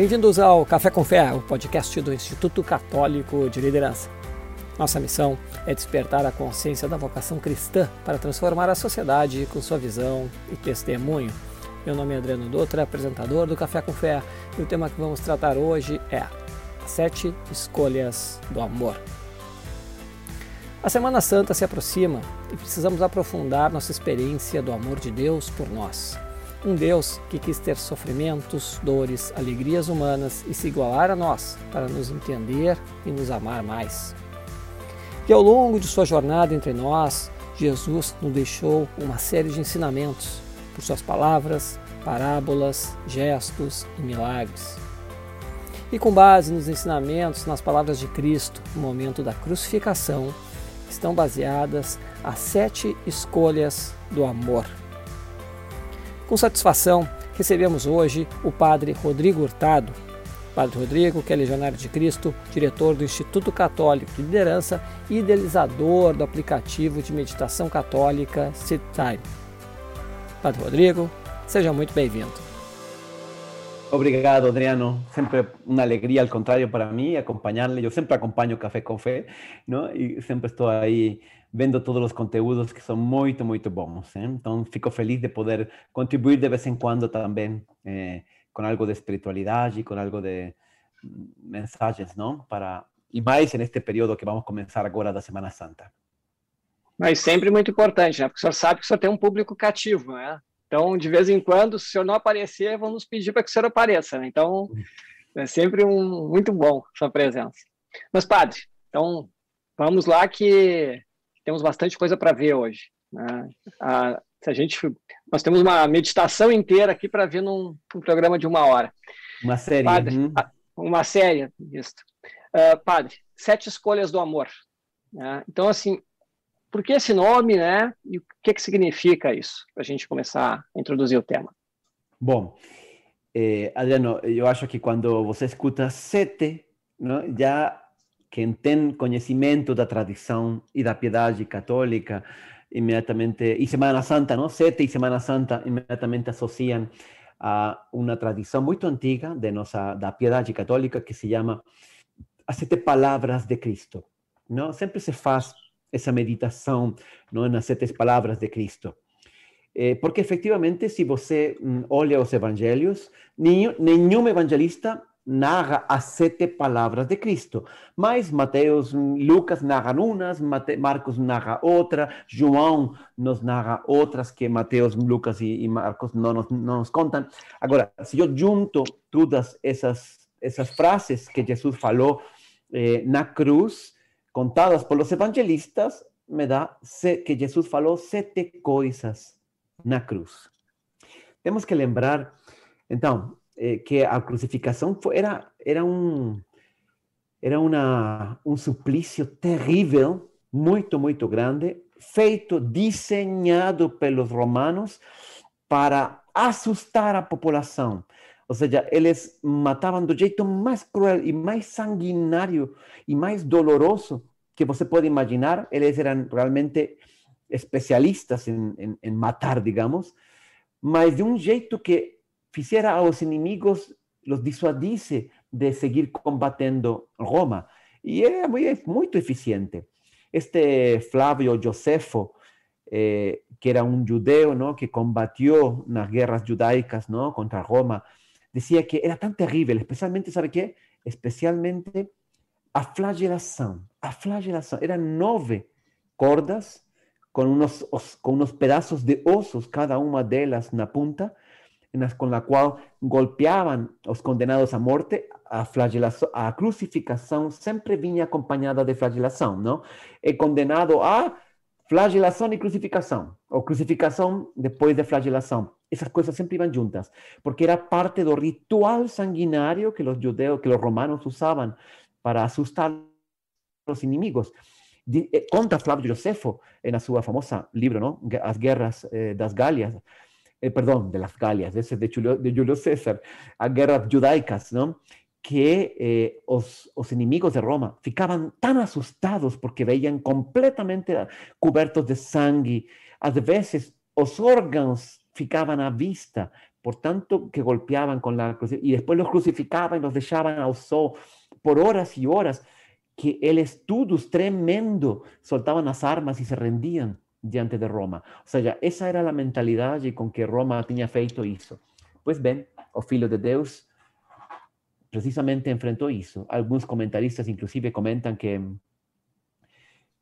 Bem-vindos ao Café com Fé, o podcast do Instituto Católico de Liderança. Nossa missão é despertar a consciência da vocação cristã para transformar a sociedade com sua visão e testemunho. Meu nome é Adriano Dutra, apresentador do Café com Fé, e o tema que vamos tratar hoje é Sete Escolhas do Amor. A Semana Santa se aproxima e precisamos aprofundar nossa experiência do amor de Deus por nós. Um Deus que quis ter sofrimentos, dores, alegrias humanas e se igualar a nós para nos entender e nos amar mais. E ao longo de sua jornada entre nós, Jesus nos deixou uma série de ensinamentos por suas palavras, parábolas, gestos e milagres. E com base nos ensinamentos, nas palavras de Cristo no momento da crucificação, estão baseadas as sete escolhas do amor com satisfação, recebemos hoje o Padre Rodrigo Hurtado. Padre Rodrigo, que é legionário de Cristo, diretor do Instituto Católico de Liderança e idealizador do aplicativo de meditação católica Sit. Padre Rodrigo, seja muito bem-vindo. Obrigado, Adriano. Sempre uma alegria, ao contrário, para mim, acompanhar-lhe. Eu sempre acompanho Café com Fé, não? e sempre estou aí vendo todos os conteúdos que são muito, muito bons. Hein? Então, fico feliz de poder contribuir de vez em quando também eh, com algo de espiritualidade, com algo de mensagens, não? Para e mais neste período que vamos começar agora da Semana Santa. Mas sempre muito importante, né? Porque o senhor sabe que o senhor tem um público cativo, né? Então, de vez em quando, se o senhor não aparecer, vamos pedir para que o senhor apareça, né? Então, é sempre um muito bom sua presença. Mas, padre, então, vamos lá que temos bastante coisa para ver hoje. Né? A, se a gente, nós temos uma meditação inteira aqui para ver num, num, programa de uma hora. Uma série. Padre, uhum. Uma série, isso. Uh, padre, Sete Escolhas do Amor. Né? Então, assim, por que esse nome, né? E o que, que significa isso? Para a gente começar a introduzir o tema. Bom, eh, Adriano, eu acho que quando você escuta sete, não, já quem tem conhecimento da tradição e da piedade católica, imediatamente, e Semana Santa, não? Sete e Semana Santa imediatamente associam a uma tradição muito antiga de nossa da piedade católica que se chama as sete palavras de Cristo. Não? Sempre se faz essa meditação não, nas sete palavras de Cristo. Eh, porque efectivamente, se você mm, olha os evangelhos, nenhum, nenhum evangelista narra as sete palavras de Cristo. Mas Mateus, Lucas narram umas, Marcos narra outra, João nos narra outras que Mateus, Lucas e, Marcos não nos, não nos contam. Agora, se eu junto todas essas, essas frases que Jesus falou eh, na cruz, contadas pelos evangelistas, me dá que Jesus falou sete coisas na cruz. Temos que lembrar, então, eh, que a crucificação foi, era, era, um, era uma, um suplício terrível, muito, muito grande, feito, desenhado pelos romanos para assustar a população. Ou seja, eles matavam do jeito mais cruel e mais sanguinário e mais doloroso que você pode imaginar. Eles eram realmente especialistas em, em, em matar, digamos, mas de um jeito que fizera a los inimigos, los disuadice de seguir combatiendo Roma. Y era muy, muy eficiente. Este Flavio Josefo, eh, que era un judeo ¿no? que combatió las guerras judaicas ¿no? contra Roma, decía que era tan terrible, especialmente, ¿sabe qué? Especialmente a flagelación. A flagelación. Eran nueve cordas con unos, con unos pedazos de osos, cada una de ellas en la punta, con la cual golpeaban los condenados a muerte, a, flagelación, a crucificación siempre vinha acompañada de flagelación, ¿no? El condenado a flagelación y crucificación, o crucificación después de flagelación. Esas cosas siempre iban juntas, porque era parte del ritual sanguinario que los judeos, que los romanos usaban para asustar a los enemigos. Eh, conta Flavio Josefo en su famosa libro, ¿no? Las guerras eh, das Galias, eh, perdón, de las Galias, ese de Julio, de Julio César, a guerras judaicas, ¿no? que eh, os, os, enemigos de Roma ficaban tan asustados porque veían completamente cubiertos de sangre. A veces os órganos ficaban a vista por tanto que golpeaban con la cruz, y después los crucificaban y los dejaban al sol por horas y horas, que el estudios tremendo soltaban las armas y se rendían diante de Roma. O sea, ya esa era la mentalidad con que Roma tenía feito hizo. Pues ven, o Filho de Deus precisamente enfrentó eso. Algunos comentaristas inclusive comentan que,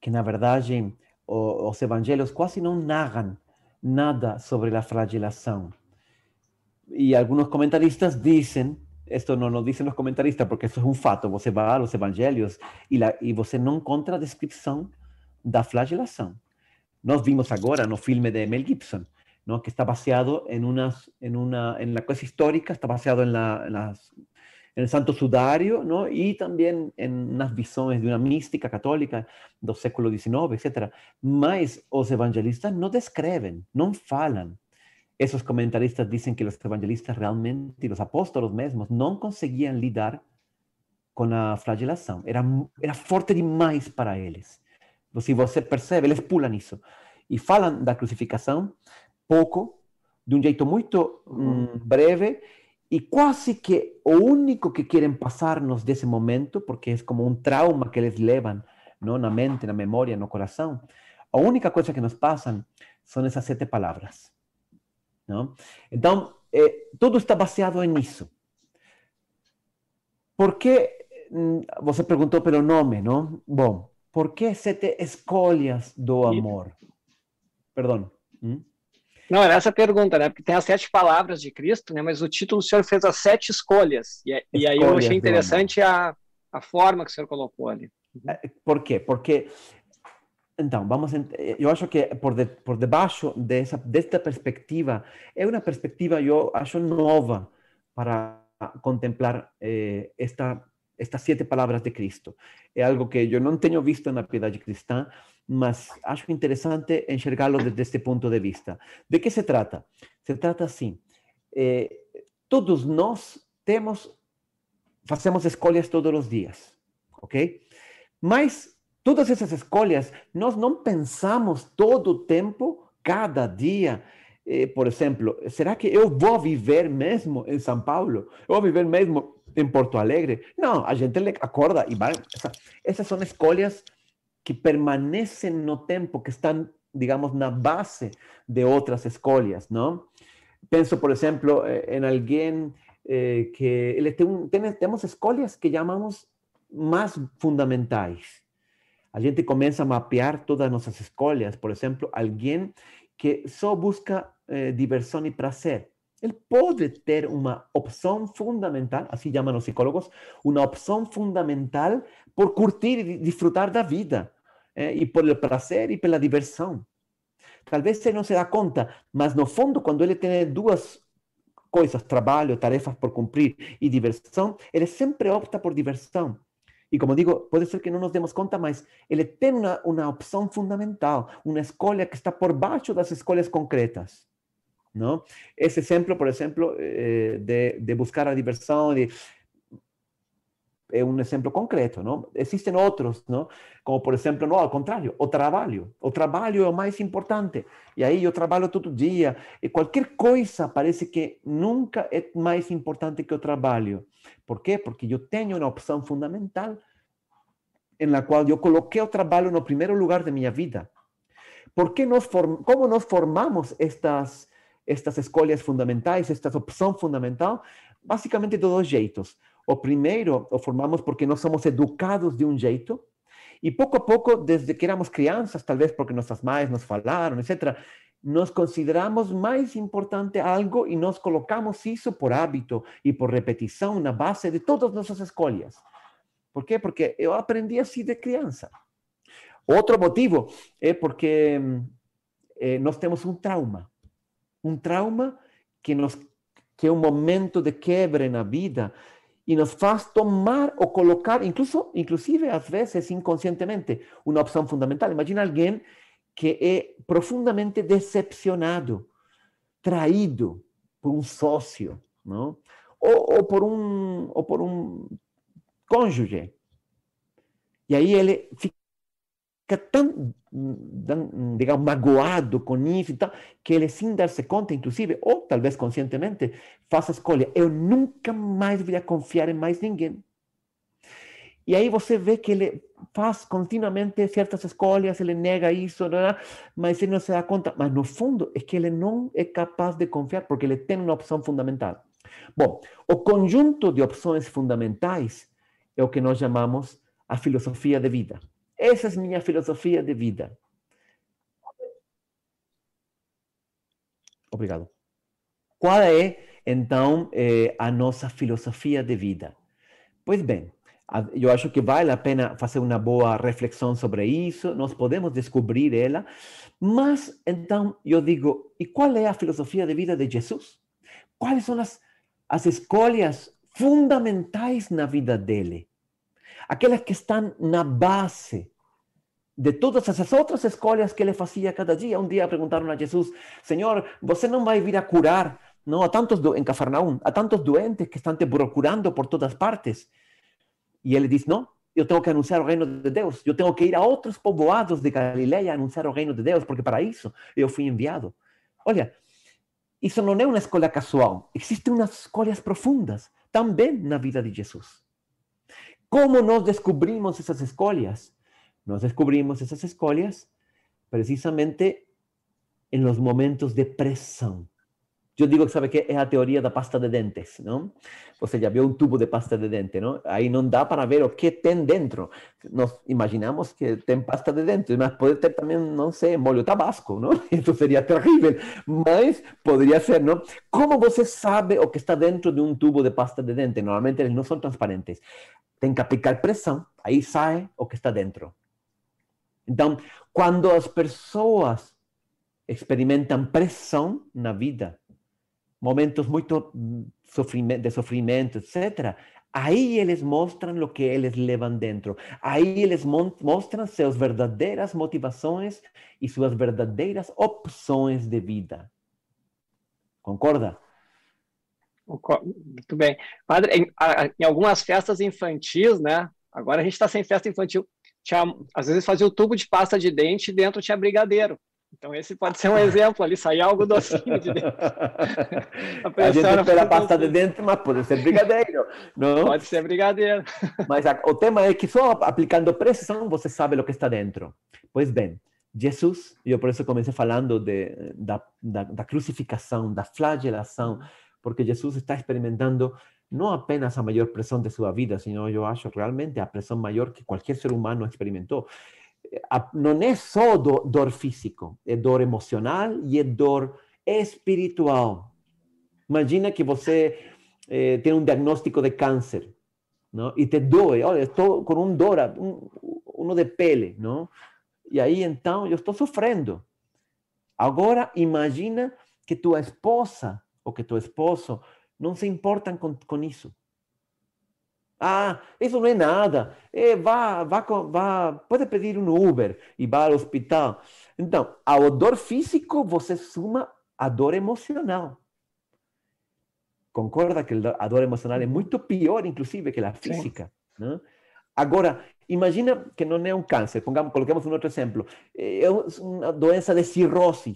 que na verdade os evangelhos quase não narram nada sobre la flagelación. Y algunos comentaristas dicen, esto no lo dicen los comentaristas porque eso es un fato, você va a los evangelios y, la, y você no encuentra descripción da flagelación. Nós vimos agora no filme de Mel Gibson, ¿no? que está baseado en, unas, en, una, en la cosa histórica, está baseado en, la, en, las, en el Santo Sudario, ¿no? y también en unas visiones de una mística católica del século XIX, etc. Mas os evangelistas no describen, no falan. Esos comentaristas dicen que los evangelistas realmente, y los apóstolos mismos, no conseguían lidar con la flagelación. Era, era fuerte demais para ellos. Se você percebe, eles pulam isso. E falam da crucificação pouco, de um jeito muito um, breve, e quase que o único que querem passar-nos desse momento, porque é como um trauma que eles levam não, na mente, na memória, no coração, a única coisa que nos passam são essas sete palavras. Não? Então, eh, tudo está baseado nisso. Por que, você perguntou pelo nome, não? Bom, por que sete escolhas do amor? Perdão. Hum? Não, era essa a pergunta, né? Porque tem as sete palavras de Cristo, né? Mas o título o senhor fez as sete escolhas. E, e aí eu achei interessante a, a forma que o senhor colocou ali. Eh, por quê? Porque então, vamos, eu acho que por, de, por debaixo dessa, desta perspectiva, é uma perspectiva, eu acho, nova para contemplar eh, esta estas siete palabras de Cristo. Es algo que yo no tengo visto en la piedad cristiana, mas acho interesante enxergarlo desde este punto de vista. ¿De qué se trata? Se trata así. Eh, todos nós temos, hacemos escolhas todos los días, ok? Mas todas esas escolhas, nós não pensamos todo o tempo, cada dia, eh, por ejemplo, será que eu vou viver mesmo em São Paulo? Eu vou viver mesmo en Porto Alegre. No, a gente acorda y va. esas son escolhas que permanecen no tiempo, que están, digamos, na base de otras escolhas, ¿no? Pienso, por ejemplo, eh, en alguien eh, que tenemos escolhas que llamamos más fundamentales. A gente comienza a mapear todas nuestras escolhas. Por ejemplo, alguien que solo busca eh, diversión y placer. Él puede tener una opción fundamental, así llaman los psicólogos, una opción fundamental por curtir y disfrutar de la vida, eh, y por el placer y por la diversión. Tal vez él no se da cuenta, mas no fondo, cuando él tiene dos cosas, trabajo, tarefas por cumplir y diversión, él siempre opta por diversión. Y como digo, puede ser que no nos demos cuenta, mas él tiene una, opción fundamental, una escuela que está por baixo das escolhas concretas. ¿No? Ese ejemplo, por ejemplo, eh, de, buscar la diversión, es un ejemplo concreto, ¿no? Existen otros, ¿no? Como por ejemplo, no, al contrario, o trabajo. O trabajo es lo más importante. Y ahí yo trabajo todo el día. Y cualquier cosa parece que nunca es más importante que el trabajo. ¿Por qué? Porque yo tengo una opción fundamental en la cual yo coloqué el trabajo en el primer lugar de mi vida. ¿Por qué nos ¿Cómo nos formamos estas, estas escolhas fundamentais, esta opção fundamental, basicamente de dois jeitos. O primeiro, o formamos porque nós somos educados de um jeito, e pouco a pouco, desde que éramos crianças, talvez porque nossas mães nos falaram, etc., nós consideramos mais importante algo e nós colocamos isso por hábito e por repetição na base de todas nossas escolhas. Por quê? Porque eu aprendi assim de criança. Outro motivo é porque eh, nós temos um trauma un trauma que, nos, que é um momento de quebre na vida e nos faz tomar ou colocar, incluso, inclusive às vezes inconscientemente, uma opção fundamental. Imagina alguém que é profundamente decepcionado, traído por um sócio, não? Ou, ou, por um ou por um cônjuge. E aí ele fica fica tão, digamos, magoado com isso e tal, que ele, sem dar-se conta, inclusive, ou talvez conscientemente, faça a escolha: eu nunca mais vou confiar em mais ninguém. E aí você vê que ele faz continuamente certas escolhas, ele nega isso, mas ele não se dá conta. Mas no fundo é que ele não é capaz de confiar, porque ele tem uma opção fundamental. Bom, o conjunto de opções fundamentais é o que nós chamamos a filosofia de vida. Essa é a minha filosofia de vida. Obrigado. Qual é, então, eh, a nossa filosofia de vida? Pois bem, eu acho que vale a pena fazer uma boa reflexão sobre isso, nós podemos descobrir ela, mas então eu digo, e qual é a filosofia de vida de Jesus? Quais são as, as escolhas fundamentais na vida dele? Aquelas que estão na base de todas essas outras escolhas que ele fazia cada dia. Um dia perguntaram a Jesus: Senhor, você não vai vir a curar não a tantos em Cafarnaum, a tantos doentes que estão te procurando por todas partes? E ele diz: Não, eu tenho que anunciar o reino de Deus. Eu tenho que ir a outros povoados de Galileia anunciar o reino de Deus, porque para isso eu fui enviado. Olha, isso não é uma escolha casual. Existem umas escolhas profundas também na vida de Jesus. Como nós descobrimos essas escolhas? Nós descobrimos essas escolhas precisamente em los momentos de pressão. Eu digo sabe que é a teoria da pasta de dentes, não? Você já viu um tubo de pasta de dente, não? Aí não dá para ver o que tem dentro. Nós imaginamos que tem pasta de dentes, mas pode ter também, não sei, molho tabasco, não? Isso seria terrível, mas poderia ser, não? Como você sabe o que está dentro de um tubo de pasta de dente? Normalmente eles não são transparentes. Tem que aplicar pressão, aí sai o que está dentro. Então, quando as pessoas experimentam pressão na vida, momentos muito de sofrimento, etc., aí eles mostram o que eles levam dentro. Aí eles mostram suas verdadeiras motivações e suas verdadeiras opções de vida. Concorda? Muito bem. Padre, em, em algumas festas infantis, né? Agora a gente está sem festa infantil. Tinha, às vezes fazia o tubo de pasta de dente e dentro tinha brigadeiro. Então esse pode ser um exemplo ali, sair algo docinho de dentro. a, a gente espera pasta de dente, mas pode ser brigadeiro, não? Pode ser brigadeiro. Mas a, o tema é que só aplicando pressão você sabe o que está dentro. Pois bem, Jesus, eu por isso comecei falando de, da, da, da crucificação, da flagelação, porque Jesus está experimentando não apenas a maior pressão de sua vida, sino eu acho realmente a pressão maior que qualquer ser humano experimentou. Não é só dor físico, é dor emocional e é dor espiritual. Imagina que você eh, tem um diagnóstico de câncer, não? E te doe, olha, estou com um dor, um de pele, não? E aí então eu estou sofrendo. Agora imagina que tua esposa ou que tu esposo não se importam com, com isso. Ah, isso não é nada. É, vá, vá, vá, pode pedir um Uber e vá ao hospital. Então, ao dor físico, você suma a dor emocional. Concorda que a dor emocional é muito pior, inclusive, que a física. Né? Agora, imagina que não é um câncer. Pongamos, coloquemos um outro exemplo. É uma doença de cirrose.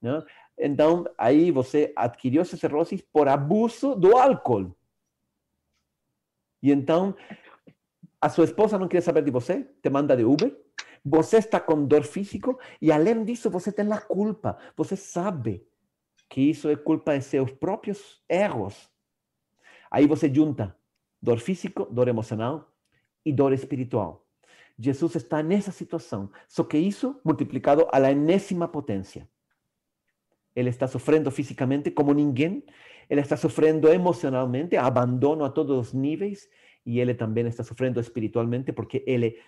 Né? Então, aí você adquiriu essa cirrose por abuso do álcool. E então, a sua esposa não quer saber de você, te manda de Uber, você está com dor físico e, além disso, você tem a culpa. Você sabe que isso é culpa de seus próprios erros. Aí você junta dor físico, dor emocional e dor espiritual. Jesus está nessa situação, só que isso multiplicado a la enésima potência. Ele está sofrendo fisicamente como ninguém, ele está sofrendo emocionalmente, abandono a todos os níveis, e ele também está sofrendo espiritualmente porque ele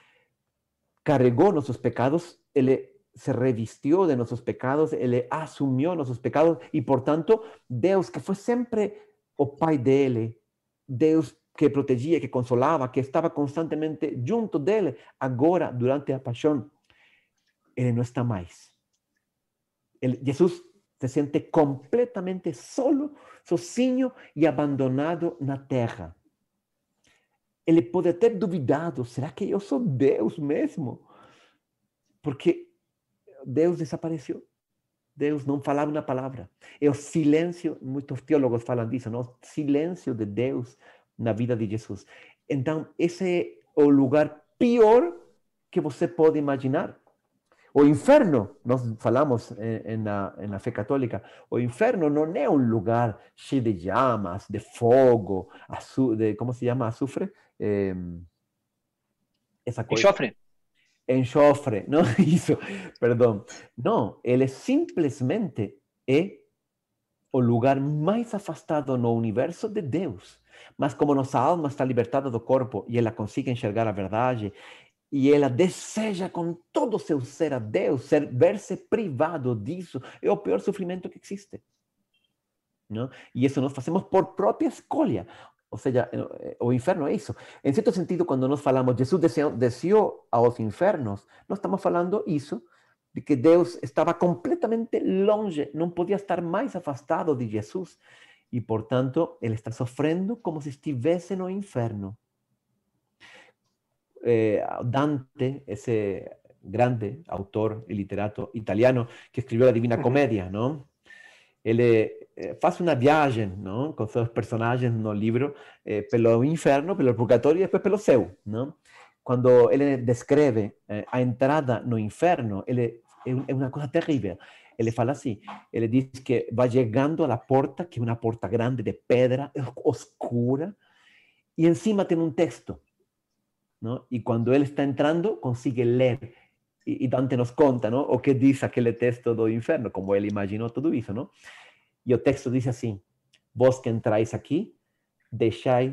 carregou nossos pecados, ele se revestiu de nossos pecados, ele assumiu nossos pecados, e portanto, Deus, que foi sempre o Pai dele, Deus que protegia, que consolava, que estava constantemente junto dele, agora, durante a paixão, ele não está mais. Ele, Jesus se sente completamente solo, sozinho e abandonado na terra. Ele pode ter duvidado: será que eu sou Deus mesmo? porque Deus desapareceu. Deus não falava uma palavra. É o silêncio, muitos teólogos falam disso, não? o silêncio de Deus na vida de Jesus. Então, esse é o lugar pior que você pode imaginar. O inferno, nós falamos na, na fé católica, o inferno não é um lugar cheio de llamas, de fogo, de, como se chama, azufre? Eh, essa coisa. Enxofre. Enxofre, não isso, perdão. Não, ele simplesmente é o lugar mais afastado no universo de Deus. Mas como nossa alma está libertada do corpo e ela consegue enxergar a verdade e ela deseja com todo o seu ser a Deus, ser, ver-se privado disso, é o pior sofrimento que existe. Não? E isso nós fazemos por própria escolha. Ou seja, eh, o inferno é isso. Em certo sentido, quando nós falamos Jesus desceu, aos infernos, nós estamos falando isso, de que Deus estava completamente longe, não podia estar mais afastado de Jesus. E, portanto, ele está sofrendo como se estivesse no inferno. Eh, Dante, ese grande autor y literato italiano que escribió la Divina Comedia, ¿no? Él eh, hace una viaje, ¿no? Con sus personajes no libro, eh, pelo inferno, pelo purgatorio y después pelo seu, ¿no? Cuando él describe eh, a entrada no inferno, él, es una cosa terrible. Él fala así, él dice que va llegando a la puerta, que es una puerta grande de piedra, oscura, y encima tiene un texto, y cuando él está entrando, consigue leer. Y, Dante nos cuenta, ¿no? O qué dice aquel texto do inferno, como él imaginó todo eso, ¿no? Y el texto dice así, vos que entráis aquí, dejáis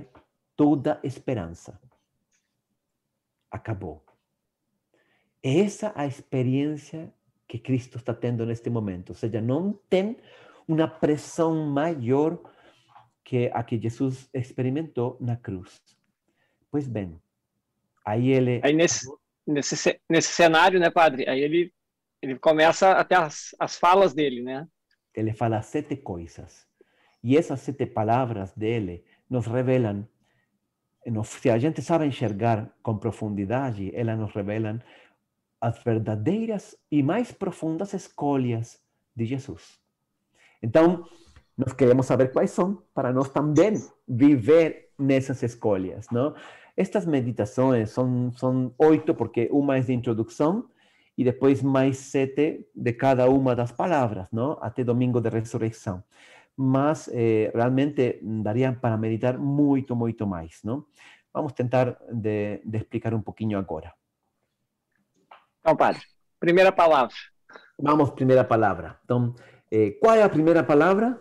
toda esperanza. Acabó. Esa a experiencia que Cristo está teniendo en este momento. O sea, no ten una presión mayor que a que Jesús experimentó na cruz. Pues ven, Aí ele. Aí nesse, nesse, nesse cenário, né, padre? Aí ele, ele começa até as, as falas dele, né? Ele fala sete coisas. E essas sete palavras dele nos revelam, se a gente sabe enxergar com profundidade, elas nos revelam as verdadeiras e mais profundas escolhas de Jesus. Então, nós queremos saber quais são, para nós também viver nessas escolhas, não? Estas meditaciones son, son ocho porque una es de introducción y después más siete de cada una de las palabras, ¿no? Hasta domingo de resurrección. Más eh, realmente darían para meditar mucho, mucho más, ¿no? Vamos a tentar de, explicar un poquito ahora. Então, padre, primera palabra. Vamos, primera palabra. Entonces, eh, ¿cuál es la primera palabra?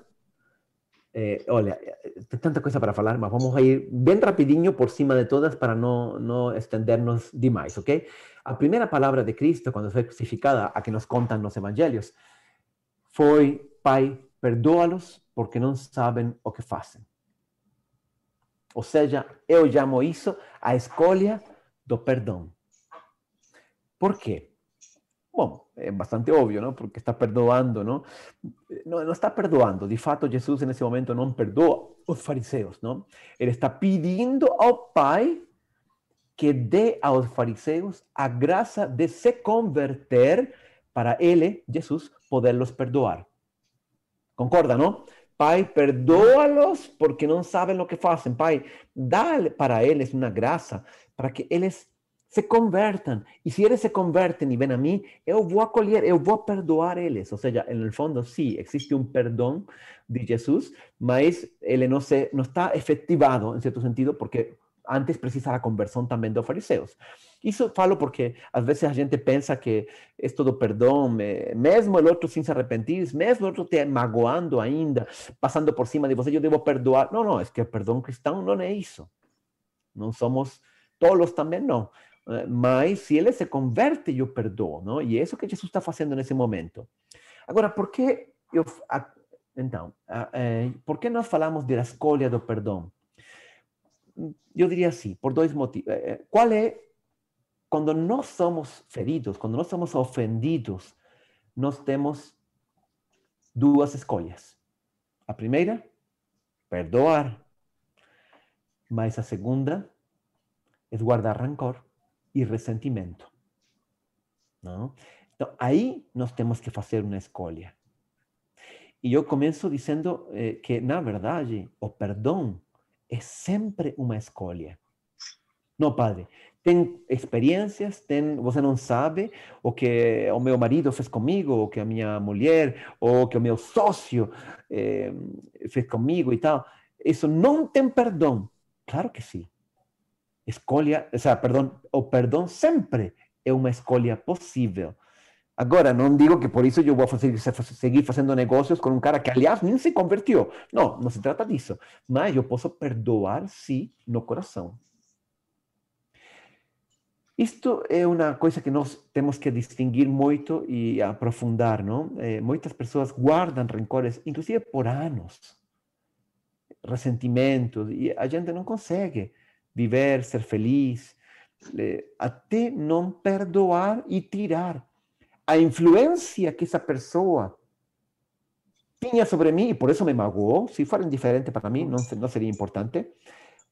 Eh, olha, tem tanta coisa para falar, mas vamos a ir bem rapidinho por cima de todas para não, não estendernos demais, ok? A primeira palavra de Cristo, quando foi crucificada, a que nos contam nos evangelhos, foi: Pai, perdoa-los porque não sabem o que fazem. Ou seja, eu chamo isso a escolha do perdão. Por quê? Bom, é bastante óbvio, não? Porque está perdoando, não? Não, não está perdoando. De fato, Jesus nesse momento não perdoa os fariseus, não? Ele está pedindo ao Pai que dê aos fariseus a graça de se converter para ele, Jesus, poderlos perdoar. Concorda, não? Pai, perdoa-los porque não sabem o que fazem. Pai, dá para eles uma graça para que eles se convertan. Y si ellos se converten y ven a mí, yo voy a acolher, voy a perdoar ellos. O sea, en el fondo sí, existe un perdón de Jesús, mas él no, se, no está efectivado en cierto sentido porque antes precisa la conversión también de los fariseos. Isso falo porque às vezes a gente pensa que é todo perdão, mesmo o outro sem se arrepender, mesmo o outro te magoando ainda, passando por cima de você, eu devo perdoar. Não, não, é que o perdão cristão não é isso. Não somos tolos também, não. Eh, mas se ele se converte, eu perdoo, não? E é isso que Jesus está fazendo nesse momento. Agora, por que eu, então, eh, por que nós falamos da escolha do perdão? Eu diria assim, por dois motivos. Eh, qual é quando nós somos feridos, quando nós somos ofendidos, nós temos duas escolhas. A primeira, perdoar. Mas a segunda é guardar rancor y resentimiento. não? Então, aí nós temos que fazer uma escolha. E eu começo dizendo eh, que, na verdade, o perdão é sempre uma escolha. Não, padre, tem experiências, tem, você não sabe o que o meu marido fez comigo, o que a minha mulher, ou o que o meu sócio eh, fez comigo e tal. Isso não tem perdão. Claro que sim. Escolha, o sea, perdão, o perdão sempre é uma escolha possível. Agora, não digo que por isso eu vou fazer, seguir fazendo negócios com um cara que, aliás, nem se convertiu. Não, não se trata disso. Mas eu posso perdoar, sim, no coração. Isto é uma coisa que nós temos que distinguir muito e aprofundar, não? É, muitas pessoas guardam rancores, inclusive por anos, ressentimentos, e a gente não consegue viver, ser feliz, até não perdoar e tirar a influência que essa pessoa tinha sobre mim, e por isso me magoou, se for indiferente para mim, não, não seria importante,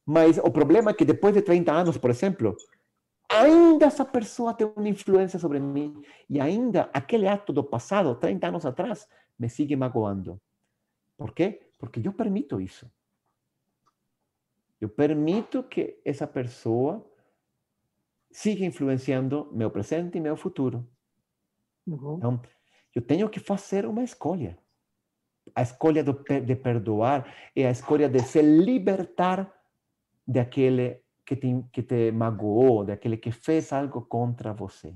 mas o problema é que depois de 30 anos, por exemplo, ainda essa pessoa tem uma influência sobre mim e ainda aquele ato do passado, 30 anos atrás, me sigue magoando. Por quê? Porque eu permito isso. Eu permito que essa pessoa siga influenciando meu presente e meu futuro. Uhum. Então, eu tenho que fazer uma escolha. A escolha de, de perdoar é a escolha de se libertar daquele que te, que te magoou, daquele que fez algo contra você.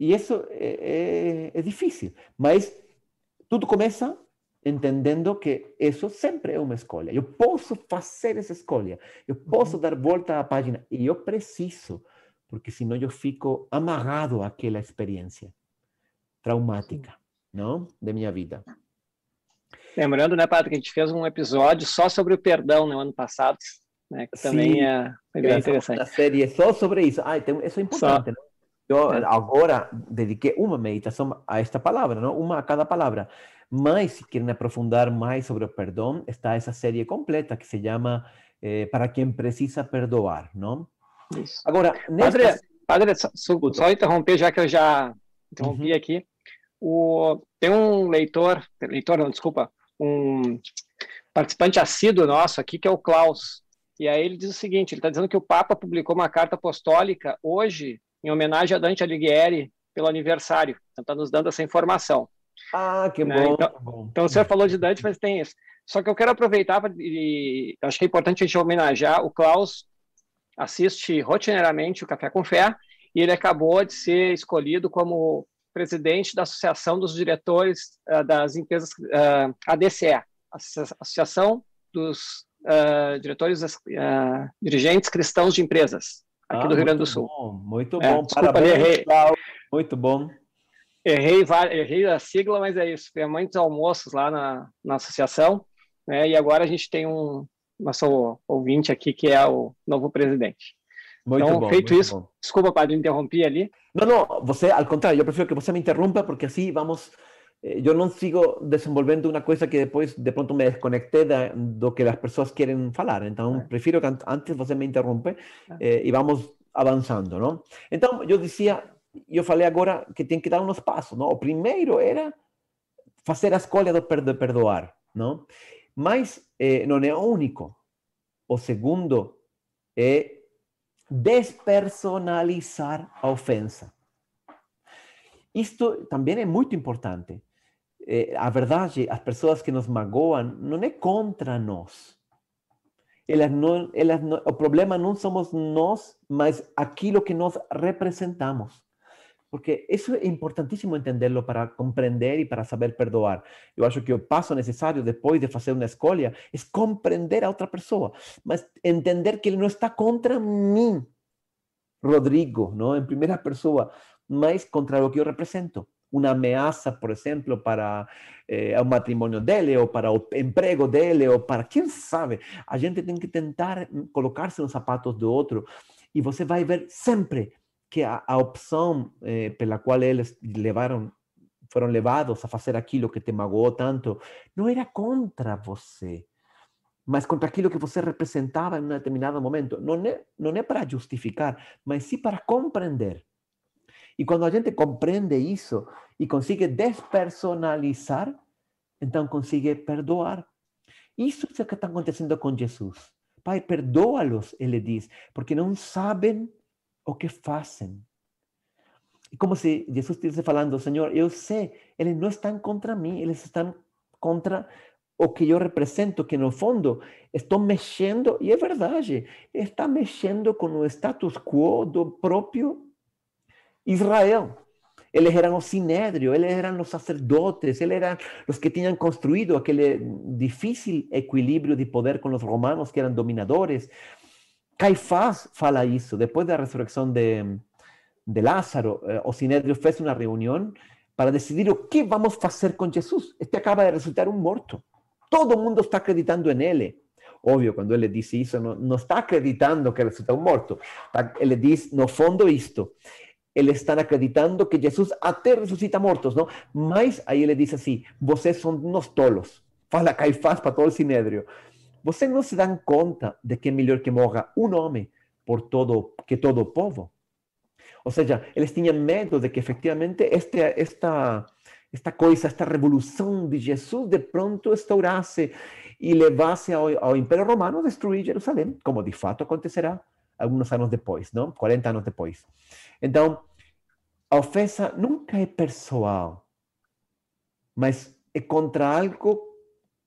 E isso é, é, é difícil, mas tudo começa entendendo que isso sempre é uma escolha. Eu posso fazer essa escolha, eu posso dar volta à página e eu preciso, porque senão eu fico amarrado àquela experiência traumática, não, de minha vida. Lembrando, né, Padre, que a gente fez um episódio só sobre o perdão no ano passado, né, que também Sim, é, bem interessante. A série só sobre isso. Ah, então, isso é importante. Né? Eu é. agora dediquei uma meditação a esta palavra, não? uma a cada palavra. Mas, se querem aprofundar mais sobre o perdão, está essa série completa que se chama eh, Para Quem Precisa Perdoar? Isso. Agora, nesta... Padre, padre só, só, interromper, já que eu já interrompi uhum. aqui. O, tem um leitor, leitor não, desculpa, um participante assíduo nosso aqui, que é o Klaus. E aí ele diz o seguinte: ele está dizendo que o Papa publicou uma carta apostólica hoje, em homenagem a Dante Alighieri, pelo aniversário. Então, está nos dando essa informação. Ah, que né? bom, então, bom. Então, o senhor falou de Dante, mas tem isso. Só que eu quero aproveitar, pra, e acho que é importante a gente homenagear o Klaus, assiste rotineiramente o Café com Fé, e ele acabou de ser escolhido como presidente da Associação dos Diretores uh, das Empresas uh, eh, ADCE, Associação dos uh, Diretores uh, Dirigentes Cristãos de Empresas, aqui ah, do Rio Grande do Sul. Bom, muito é, bom, desculpa, parabéns, errei, muito bom. Errei, errei a sigla, mas é isso, tem muitos almoços lá na, na associação, né, e agora a gente tem um nosso ouvinte aqui que é o novo presidente. Muito então, bom, feito isso, bom. desculpa, padre, interrompi ali. Não, não, você, ao contrário, eu prefiro que você me interrompa, porque assim vamos. Eh, eu não sigo desenvolvendo uma coisa que depois, de pronto, me desconectei da, do que as pessoas querem falar. Então, é. prefiro que antes você me interrompa é. eh, e vamos avançando, não? Então, eu dizia, eu falei agora que tem que dar uns passos, não? O primeiro era fazer a escolha do perdoar, não? Mas eh, não é único. O segundo é despersonalizar a ofensa. Isto também é muito importante. É, a verdade, as pessoas que nos magoam não é contra nós. Elas não, elas não, o problema não somos nós, mas aquilo que nós representamos. Porque isso é importantíssimo entenderlo para compreender e para saber perdoar. Eu acho que o passo necessário depois de fazer uma escolha é compreender a outra pessoa, mas entender que ele não está contra mim, Rodrigo, não em primeira pessoa, mas contra o que eu represento. Uma ameaça, por exemplo, para eh, o matrimônio dele, ou para o emprego dele, ou para quem sabe. A gente tem que tentar colocar-se nos sapatos do outro e você vai ver sempre que a, a opção eh, pela qual eles levaram, foram levados a fazer aquilo que te magoou tanto, não era contra você, mas contra aquilo que você representava em um determinado momento. Não é, não é para justificar, mas sim para compreender. Y cuando la gente comprende eso y consigue despersonalizar, entonces consigue perdoar. Eso es lo que está aconteciendo con Jesús. Pai, perdoa-los, ele diz, porque não sabem o que fazem. E como se Jesus estivesse falando, Senhor, eu sei, eles não estão contra mim, eles estão contra o que eu represento, que no fundo estou mexendo, e é verdade, está mexendo com o status quo do próprio Israel. Eles eran los sinedrios, eles eran los sacerdotes, eles eran los que tenían construido aquel difícil equilibrio de poder con los romanos que eran dominadores. Caifás fala isso. Depois da ressurreição de, de Lázaro, eh, o Sinédrio fez uma reunião para decidir o que vamos fazer com Jesus. Este acaba de resultar um morto. Todo mundo está acreditando nele. Óbvio, quando ele disse isso, não, não está acreditando que resulta um morto. Ele diz, no fundo, isto eles estão acreditando que Jesus até ressuscita mortos, não? Mas aí ele diz assim: vocês são uns tolos. Fala Caifás para todo o sinédrio. Vocês não se dão conta de que é melhor que morra um homem por todo que todo o povo? Ou seja, eles tinham medo de que efetivamente este, esta, esta coisa, esta revolução de Jesus de pronto estourasse e levasse ao, ao Império Romano a destruir Jerusalém, como de fato acontecerá alguns anos depois, não? 40 anos depois. Então, a ofensa nunca é pessoal, mas é contra algo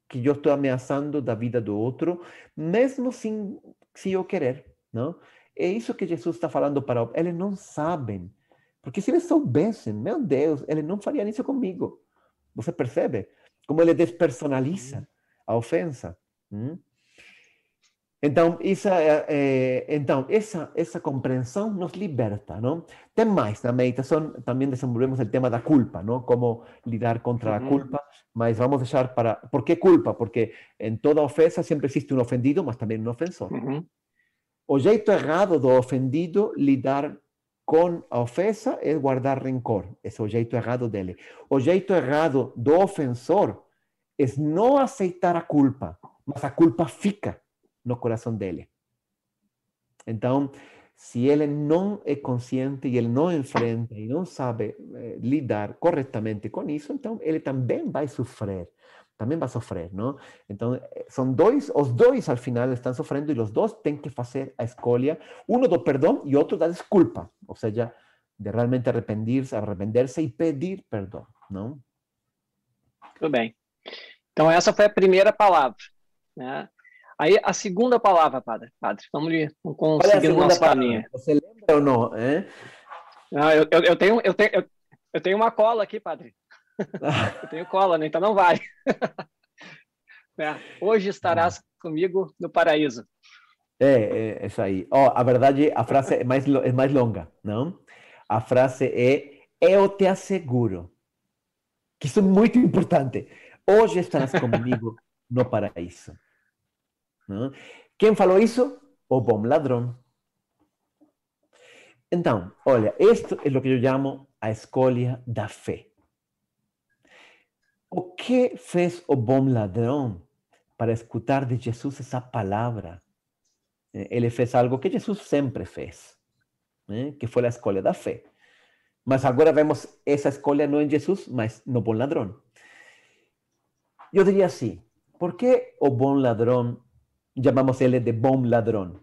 que eu estou ameaçando da vida do outro, mesmo sem, sem eu querer, não? É isso que Jesus está falando para eles não sabem, porque se eles soubessem, meu Deus, eles não fariam isso comigo. Você percebe como ele despersonaliza a ofensa? Hum? Então, essa, é, então essa, essa compreensão nos liberta, não? Tem mais, na meditação também desenvolvemos o tema da culpa, não? Como lidar contra a culpa, mas vamos deixar para... Por que culpa? Porque em toda ofensa sempre existe um ofendido, mas também um ofensor. O jeito errado do ofendido lidar com a ofensa é guardar rencor. Esse é o jeito errado dele. O jeito errado do ofensor é não aceitar a culpa, mas a culpa fica no coração dele. Então, se ele não é consciente e ele não enfrenta e não sabe eh, lidar corretamente com isso, então ele também vai sofrer, também vai sofrer, não? Então, eh, são dois, os dois ao final estão sofrendo e os dois têm que fazer a escolha, um do perdão e outro da desculpa, ou seja, de realmente arrepender-se, arrepender-se e pedir perdão, não? Tudo bem. Então, essa foi a primeira palavra, né? Aí a segunda palavra, padre, padre vamos, vamos conseguir o nosso caminho. Você lembra ou não? É? Ah, eu, eu, eu, tenho, eu, tenho, eu, eu, tenho uma cola aqui, padre. eu tenho cola, né? então não vai. é, hoje estarás comigo no paraíso. É, é isso aí. Oh, a verdade, a frase é mais, é mais longa, não? A frase é: Eu te asseguro. Que isso é muito importante. Hoje estarás comigo no paraíso. Quem falou isso? O bom ladrão. Então, olha, isto é o que eu chamo a escolha da fé. O que fez o bom ladrão para escutar de Jesus essa palavra? Ele fez algo que Jesus sempre fez, né? que foi a escolha da fé. Mas agora vemos essa escolha não em Jesus, mas no bom ladrão. Eu diria assim: por que o bom ladrão llamamos él de bom ladrón.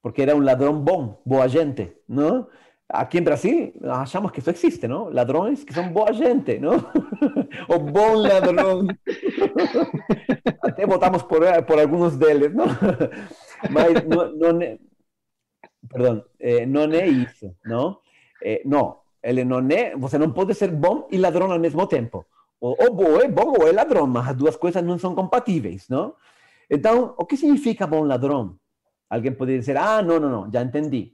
Porque era un ladrón bom, boa gente, ¿no? Aquí en Brasil achamos que eso existe, ¿no? Ladrones que son boa gente, ¿no? o bom ladrón. Até votamos por, por algunos deles, ¿no? Mas no, no, perdão, eh, não é isso, não? Eh, não, ele não é, você não pode ser bom e ladrão ao mesmo tempo. Ou, ou é bom ou é ladrão, mas as duas coisas não são compatíveis, não? Então, o que significa bom ladrão? Alguém poderia dizer, ah, não, não, não, já entendi.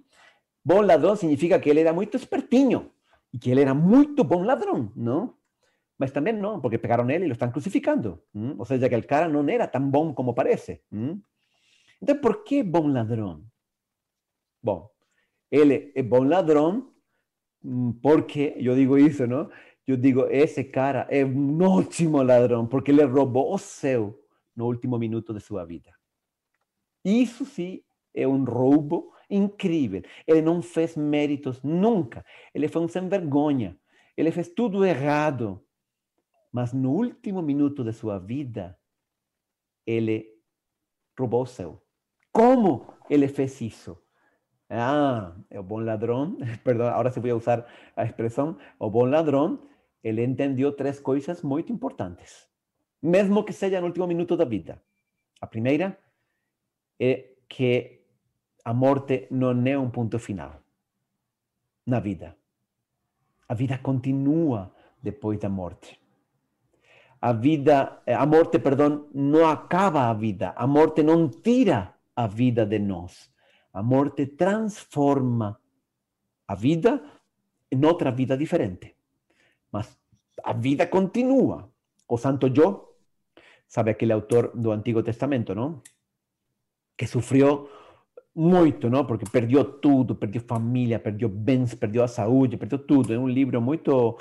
Bom ladrão significa que ele era muito espertinho e que ele era muito bom ladrão, não? Mas também não, porque pegaram ele e lo estão crucificando. ¿m? Ou seja, que o cara não era tão bom como parece. ¿m? Então, por que bom ladrão? Bom, ele é bom ladrão porque, eu digo isso, não? Eu digo, esse cara é um ótimo ladrão, porque ele roubou o céu no último minuto de sua vida. Isso sim é um roubo incrível. Ele não fez méritos nunca. Ele foi um sem vergonha. Ele fez tudo errado. Mas no último minuto de sua vida, ele roubou o céu. Como ele fez isso? Ah, o bom ladrão, perdão, agora se vou usar a expressão, o bom ladrão, ele entendeu três coisas muito importantes, mesmo que seja no último minuto da vida. A primeira é que a morte não é um ponto final na vida. A vida continua depois da morte. A vida, a morte, perdão, não acaba a vida. A morte não tira a vida de nós. A morte transforma a vida em outra vida diferente. Mas a vida continua. O Santo Yo, sabe aquele autor do Antigo Testamento, não? Que sofreu muito, não? Porque perdeu tudo, perdeu família, perdeu bens, perdeu a saúde, perdeu tudo. É um livro muito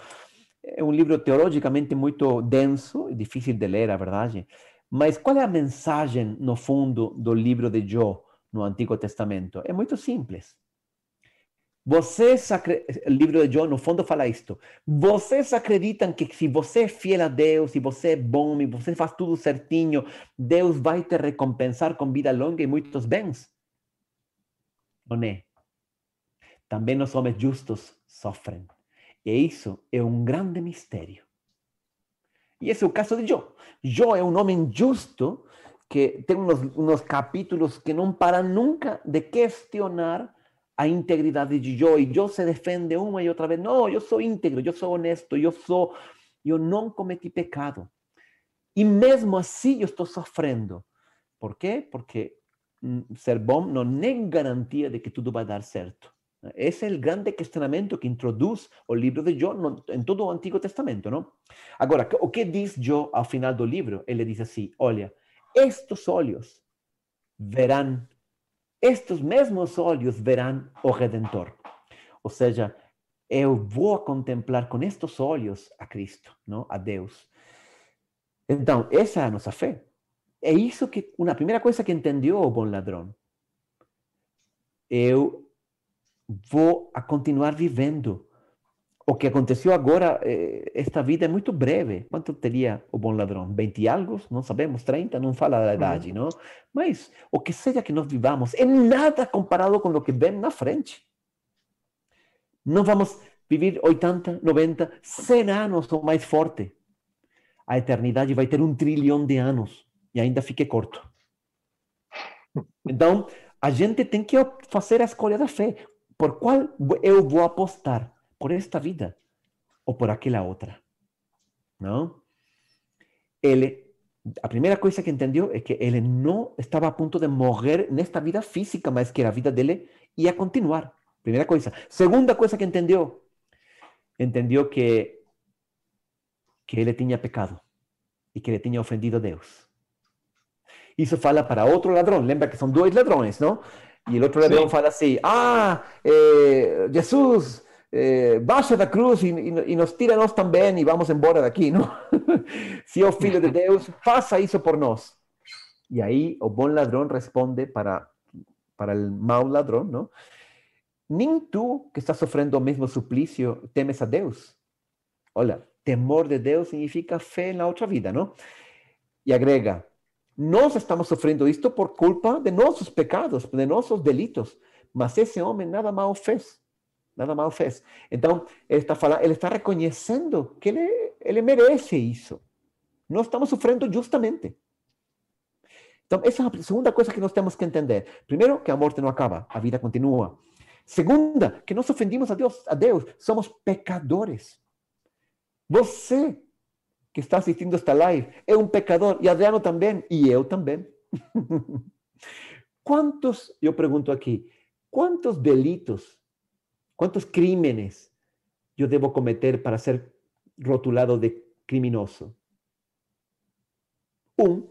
é um livro teologicamente muito denso difícil de ler, a verdade. Mas qual é a mensagem no fundo do livro de Jó no Antigo Testamento? É muito simples. Vocês, o livro de Jó, no fundo, fala isto. Vocês acreditam que se você é fiel a Deus, se você é bom, e você faz tudo certinho, Deus vai te recompensar com vida longa e muitos bens? Não é. Também os homens justos sofrem. E isso é um grande mistério. E esse é o caso de Jó. Jó é um homem justo que tem uns, uns capítulos que não param nunca de questionar a integridade de Jó. E Jó se defende uma e outra vez. Não, eu sou íntegro, eu sou honesto, eu sou... Eu não cometi pecado. E mesmo assim eu estou sofrendo. Por quê? Porque hum, ser bom não é garantia de que tudo vai dar certo. Ese es el grande que introduz o livro de Jó em todo o Antigo Testamento, não? Agora, o que diz Jó ao final do livro? Ele diz assim: olha, estes olhos verão, estes mesmos olhos verão o Redentor. Ou seja, eu vou contemplar com estes olhos a Cristo, não? a Deus. Então, essa é a nossa fé. É isso que, uma primeira coisa que entendeu o bom ladrão. Eu vou a continuar vivendo. O que aconteceu agora, eh, esta vida é muito breve. Quanto teria o bom ladrão? 20 e algo? Não sabemos, 30, não fala da idade, não? Mas o que seja que nós vivamos é nada comparado com o que vem na frente. Não vamos viver 80, 90, 100 anos ou mais forte. A eternidade vai ter um trilhão de anos e ainda fique curto. Então, a gente tem que fazer a escolha da fé por qual eu vou apostar? Por esta vida ou por aquela outra? Não? Ele, a primeira coisa que entendeu é que ele não estava a ponto de morrer nesta vida física, mas que a vida dele ia continuar. Primeira coisa. Segunda coisa que entendeu, entendeu que que ele tinha pecado e que ele tinha ofendido a Deus. Isso fala para outro ladrão. Lembra que são dois ladrões, não? E o outro ladrão fala assim: Ah, eh, Jesus, eh, baixa da cruz e, nos tira nós também e vamos embora daqui, não? Se é o filho de Deus, faça isso por nós. E aí o bom ladrão responde para, para o mau ladrão: não? Nem tu que estás sofrendo o mesmo suplício temes a Deus. Olha, temor de Deus significa fé na outra vida, não? E agrega: nós estamos sofrendo isto por culpa de nossos pecados, de nossos delitos. Mas esse homem nada mal fez. Nada mal fez. Então, ele está, falando, está reconhecendo que ele merece isso. Nós estamos sofrendo justamente. Então, essa é a segunda coisa que nós temos que entender. Primeiro, que a morte não acaba, a vida continua. Segunda, que nós ofendimos a Deus, a Deus, somos pecadores. Você que está assistindo esta live é um pecador, e Adriano também, e eu também. quantos, eu pergunto aqui, quantos delitos, quantos crímenes eu devo cometer para ser rotulado de criminoso? Um,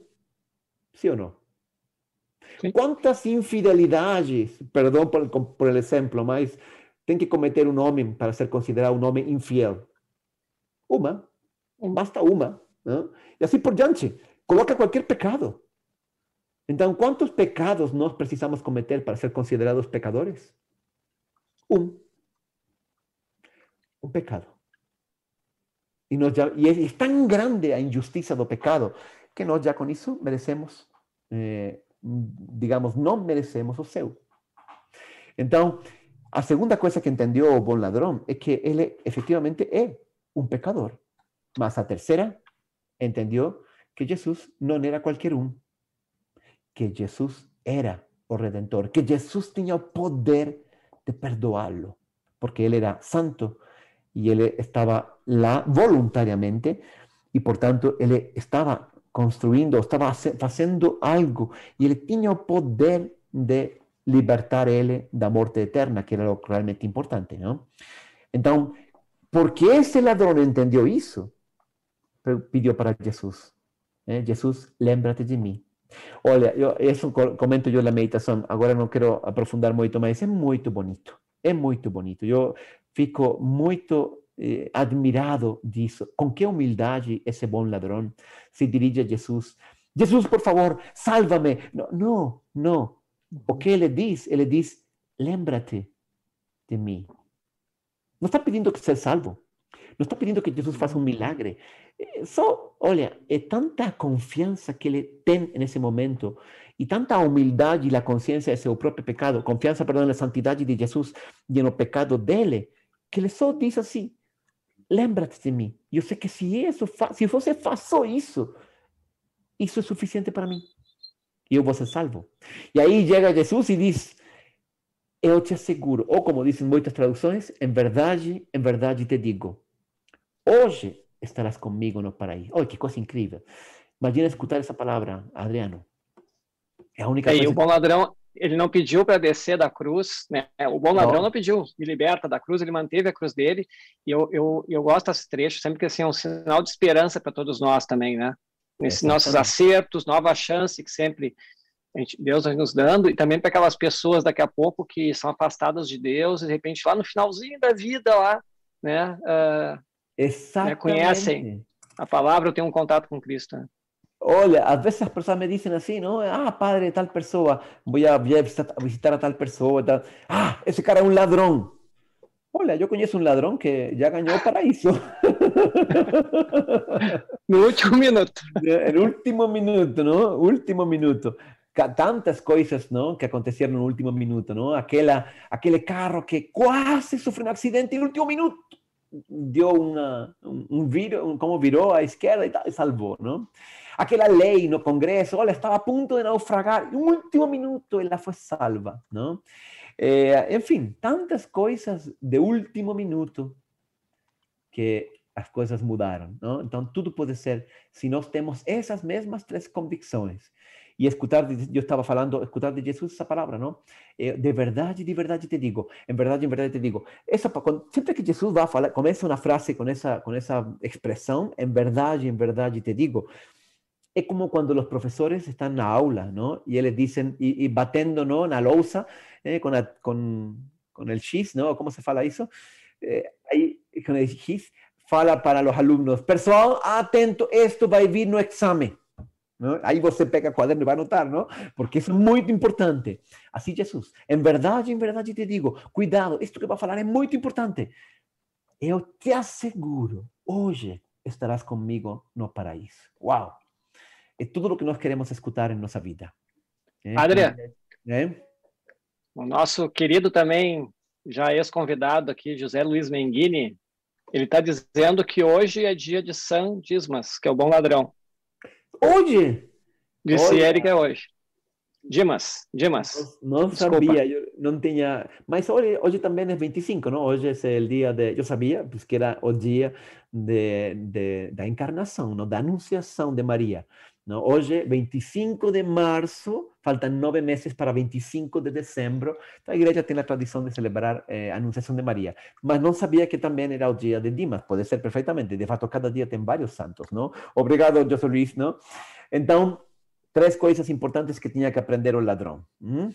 sim ou não? Sim. Quantas infidelidades, perdão por, por el exemplo, mas tem que cometer um homem para ser considerado um homem infiel? Uma basta uma. Né? E assim por diante. Coloca qualquer pecado. Então, quantos pecados nós precisamos cometer para ser considerados pecadores? Um. Um pecado. E, nós já, e é, tão grande a injustiça do pecado que nós já com isso merecemos, eh, digamos, não merecemos o céu. Então, a segunda coisa que entendeu o bom ladrão é que ele efetivamente é um pecador. Mas a terceira entendeu que Jesus não era qualquer um, que Jesus era o Redentor, que Jesus tinha o poder de perdoá-lo, porque ele era santo e ele estava lá voluntariamente e, portanto, ele estava construindo, estava fazendo algo e ele tinha o poder de libertar ele da morte eterna, que era o realmente importante, não? Então, porque esse ladrão entendeu isso, pediu para Jesus, né? Jesus, lembra-te de mim. Olha, eu, isso comento eu na meditação, agora não quero aprofundar muito, mas é muito bonito, é muito bonito. Eu fico muito eh, admirado disso, com que humildade esse bom ladrão se dirige a Jesus. Jesus, por favor, salva-me. Não, não, não. O que ele diz? Ele diz, lembra-te de mim. Não está pedindo que seja salvo. Não está pedindo que Jesus faça um milagre. Eh, só, olha, é tanta confiança que ele tem nesse momento e tanta humildade e a consciência de seu próprio pecado, confiança, perdão, na santidade de Jesus e no pecado dele, que ele só diz assim: lembra-te de mim. Eu sei que se isso, se você faço isso, isso é suficiente para mim. E eu vou ser salvo. E aí chega Jesus e diz: Eu te asseguro, ou como dizem muitas traduções, em verdade, em verdade te digo, hoje estarás comigo no paraíso. Olha que coisa incrível. Imagina escutar essa palavra, Adriano. É a única e coisa. o bom ladrão, ele não pediu para descer da cruz, né? O bom ladrão não. não. pediu, me liberta da cruz, ele manteve a cruz dele. E eu, eu, eu gosto desse trecho, sempre que assim, é um sinal de esperança para todos nós também, né? Nesses nossos acertos, nova chance que sempre gente, Deus vai nos dando, e também para aquelas pessoas daqui a pouco que são afastadas de Deus, e de repente lá no finalzinho da vida lá, né? Uh, Exatamente. Né, conhecem a palavra, eu tenho um contato com Cristo. Né? Olha, às vezes as pessoas me dizem assim, não? Ah, padre, tal pessoa, vou a, visitar, visitar a tal pessoa. Tal. Ah, esse cara é um ladrão. Olha, eu conheço um ladrão que já ganhou o paraíso. no último minuto. No último minuto, não? Último minuto. Tantas coisas, não? Que aconteceram no último minuto, não? Aquela, aquele carro que quase sofreu um acidente no último minuto deu uma, um, um viro, um, como virou à esquerda e, tal, e salvou, não? Aquela lei no Congresso, olha, estava a ponto de naufragar, no último minuto ela foi salva, não? É, enfim, tantas coisas de último minuto que as coisas mudaram, não? Então, tudo pode ser se nós temos essas mesmas três convicções e escutar, eu estava falando, escutar de Jesus essa palavra, não? Eh, de verdade, de verdade te digo, em verdade, em verdade te digo. Essa, sempre que Jesus vai falar, começa uma frase com essa, com essa expressão, em verdade, em verdade te digo, é como quando os professores estão na aula, não? E eles dizem, e, e batendo não, na lousa, eh, com, a, com, com o X, não? Como se fala isso? Eh, aí, com o X, fala para os alunos, pessoal, atento, isto vai vir no exame. ¿no? Ahí você pega cuaderno y va a anotar, ¿no? Porque es muy importante. Así Jesús, en verdad, en verdad te digo, cuidado, esto que va a falar é muito importante. Eu te aseguro, hoje estarás comigo no paraíso. Uau! É tudo o que nós queremos escutar em nossa vida. É, é? O nosso querido também, já ex-convidado aqui, José Luiz Menghini, ele está dizendo que hoje é dia de San Dismas, que é o bom ladrão. Hoje? Disse hoje. Erika hoje. Dimas, Dimas. Não Desculpa. sabia, eu não tinha. Mas hoje, hoje também é 25, não? Hoje é o dia de. Eu sabia, porque que era o dia de, de, da encarnação, não? da anunciação de Maria. Não? Hoje, 25 de março, faltam nove meses para 25 de dezembro. Então, a igreja tem a tradição de celebrar eh, a Anunciação de Maria. Mas não sabia que também era o dia de Dimas. Pode ser perfeitamente. De fato, cada dia tem vários santos. Não? Obrigado, José Luiz. Não? Então, três coisas importantes que tinha que aprender ladrão. Hum?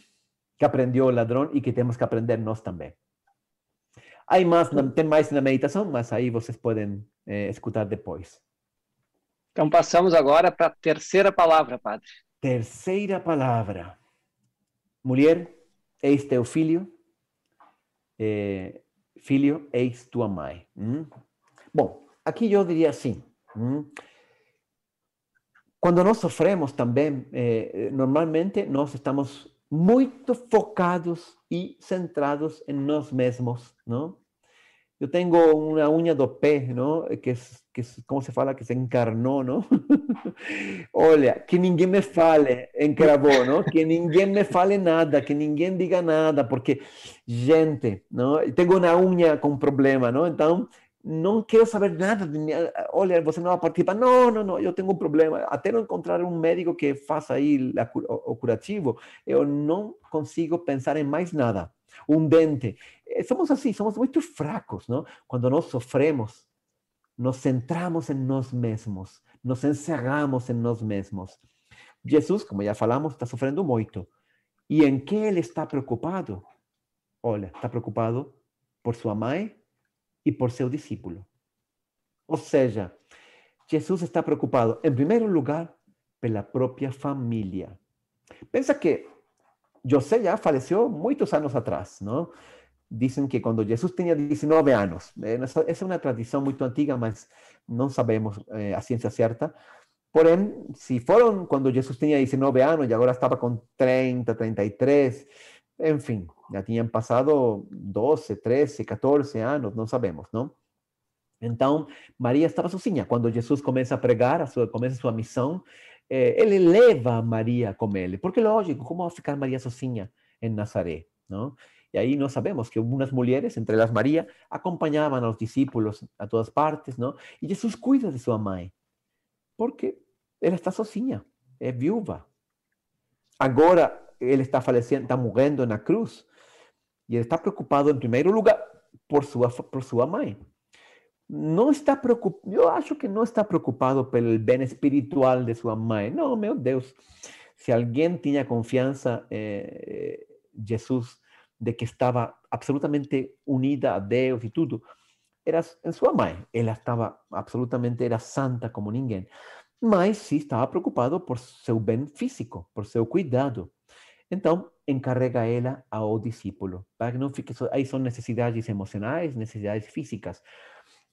Que aprendeu o ladrão e que temos que aprender nós também. Aí mais, tem mais na meditação, mas aí vocês podem eh, escutar depois. Então passamos agora para a terceira palavra, padre. terceira palavra. Mulher, eis teu filho, eh, filho, eis tua mãe. Hum? Bom, aqui eu diria assim. Hum? Quando nós sofremos também, eh, normalmente nós estamos muito focados e centrados em nós mesmos, não? Eu tenho uma unha do pé, não? Que, que como se fala, que se encarnou, não? Olha, que ninguém me fale, encravou, não? Que ninguém me fale nada, que ninguém diga nada, porque, gente, não? Tenho uma unha com problema, não? Então, não quero saber nada. Olha, você não vai participar. Não, não, não, eu tenho um problema. Até não encontrar um médico que faça aí o curativo, eu não consigo pensar em mais nada. Um dente. Eh, somos assim, somos muito fracos, não? Quando nós sofremos, nos centramos em nós mesmos, nos encerramos em nós mesmos. Jesus, como já falamos, está sofrendo muito. E em que ele está preocupado? Olha, está preocupado por sua mãe, e por seu discípulo. Ou seja, Jesus está preocupado, em primeiro lugar, pela própria família. Pensa que José já faleceu muitos anos atrás, não? Dizem que quando Jesus tinha 19 anos, essa é uma tradição muito antiga, mas não sabemos eh, a ciência certa. Porém, se foram quando Jesus tinha 19 anos e agora estava com 30, 33, enfim, já tinham passado 12, 13, 14 anos, não sabemos, não? Então, Maria estava sozinha. Quando Jesus começa a pregar, a sua, começa a sua eh, ele leva Maria com ele. Porque, lógico, como vai ficar Maria sozinha em Nazaré, não? E aí nós sabemos que algumas mulheres, entre elas Maria, acompanhavam aos discípulos a todas partes, não? E Jesus cuida de sua mãe, porque ela está sozinha, é viúva. Agora, ele está falecendo, está morrendo na cruz, e ele está preocupado, em primeiro lugar, por sua, por sua mãe. Não está preocupado, eu acho que não está preocupado pelo bem espiritual de sua mãe. Não, meu Deus. Se alguém tinha confiança, eh, Jesus, de que estava absolutamente unida a Deus e tudo, era em sua mãe. Ela absolutamente, era santa como ninguém. Mas sim estava preocupado por seu bem físico, por seu cuidado. Então, encarrega ela ao discípulo, para que não fique aí são necessidades emocionais, necessidades físicas.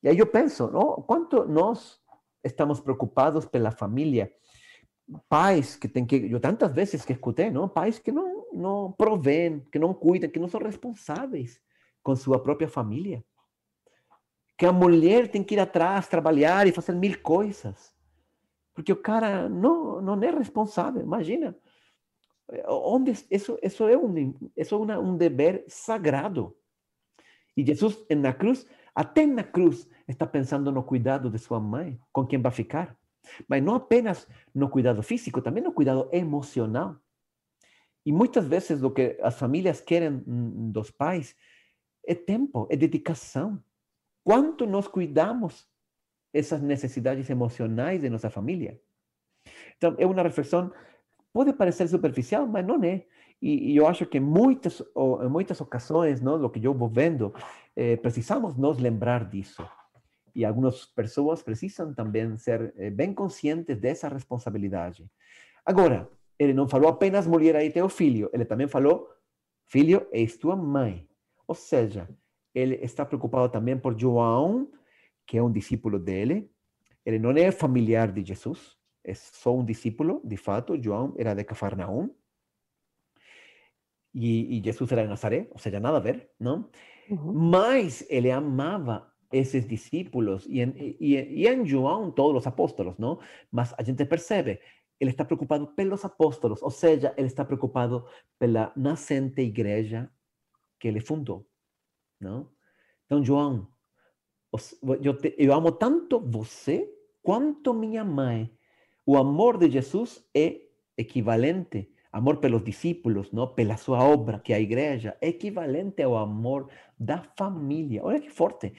E aí eu penso, não? quanto nós estamos preocupados pela família, pais que têm que, eu tantas vezes que escutei, não? pais que não, não provêm, que não cuidam, que não são responsáveis com sua própria família. Que a mulher tem que ir atrás, trabalhar e fazer mil coisas. Porque o cara não, não é responsável, imagina onde isso, isso é um, isso é uma, um dever sagrado. E Jesus, na cruz, até na cruz, está pensando no cuidado de sua mãe, com quem vai ficar. Mas não apenas no cuidado físico, também no cuidado emocional. E muitas vezes o que as famílias querem dos pais é tempo, é dedicação. Quanto nós cuidamos essas necessidades emocionais de nossa família? Então, é uma reflexão pode parecer superficial, mas não é. E, e eu acho que muitas, em muitas ocasiões, não, que eu vou vendo, eh, precisamos nos lembrar disso. E algumas pessoas precisam também ser eh, bem conscientes dessa responsabilidade. Agora, ele não falou apenas mulher aí teu filho, ele também falou filho és tua mãe. Ou seja, ele está preocupado também por João, que é um discípulo dele. Ele não é familiar de Jesus, é só um discípulo, de fato, João era de Cafarnaum, e, e, Jesus era de Nazaré, ou seja, nada a ver, não? Uhum. Mas ele amava esses discípulos, e em, e, e em João todos os apóstolos, não? Mas a gente percebe, ele está preocupado pelos apóstolos, ou seja, ele está preocupado pela nascente igreja que ele fundou, não? Então, João, eu, te, eu amo tanto você quanto minha mãe o amor de Jesus é equivalente, amor pelos discípulos, não? pela sua obra, que é a igreja, equivalente ao amor da família. Olha que forte.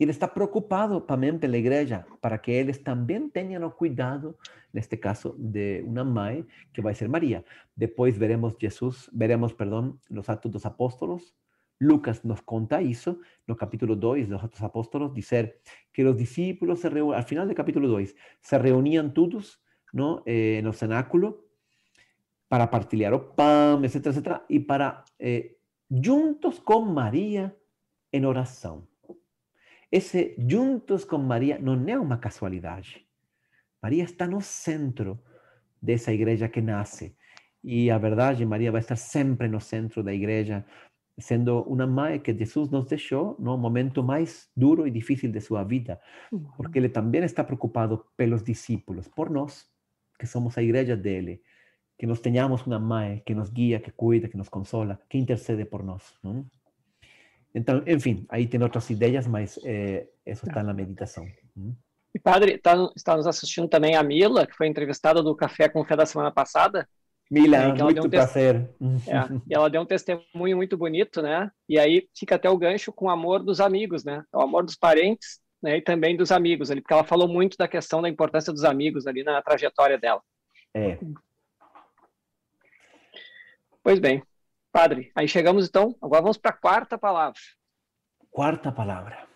Ele está preocupado também pela igreja, para que eles também tenham o cuidado, neste caso, de uma mãe, que vai ser Maria. Depois veremos Jesus, veremos, perdão, nos Atos dos Apóstolos, Lucas nos conta isso no capítulo 2 dos Atos Apóstolos, dizer que os discípulos se reunían, al final do capítulo 2, se reunían todos ¿no? Eh, no cenáculo para partilhar o pão, etc, etc, e para eh, juntos com Maria em oração. Esse juntos com Maria não é uma casualidade. Maria está no centro dessa igreja que nasce. E a verdade, Maria vai estar sempre no centro da igreja, sendo uma mãe que Jesus nos deixou no momento mais duro e difícil de sua vida, porque ele também está preocupado pelos discípulos, por nós, que somos a igreja dele, que nós tenhamos uma mãe que nos guia, que cuida, que nos consola, que intercede por nós. Não? Então, enfim, aí tem outras ideias, mas é, isso está na meditação. E padre, tá, está nos assistindo também a Mila, que foi entrevistada do Café com Fé da semana passada. Mila, é, muito um prazer. É, e ela deu um testemunho muito bonito, né? E aí fica até o gancho com o amor dos amigos, né? O amor dos parentes, né? E também dos amigos ali, porque ela falou muito da questão da importância dos amigos ali na trajetória dela. É. Pois bem, padre, aí chegamos então, agora vamos para a quarta palavra. Quarta palavra.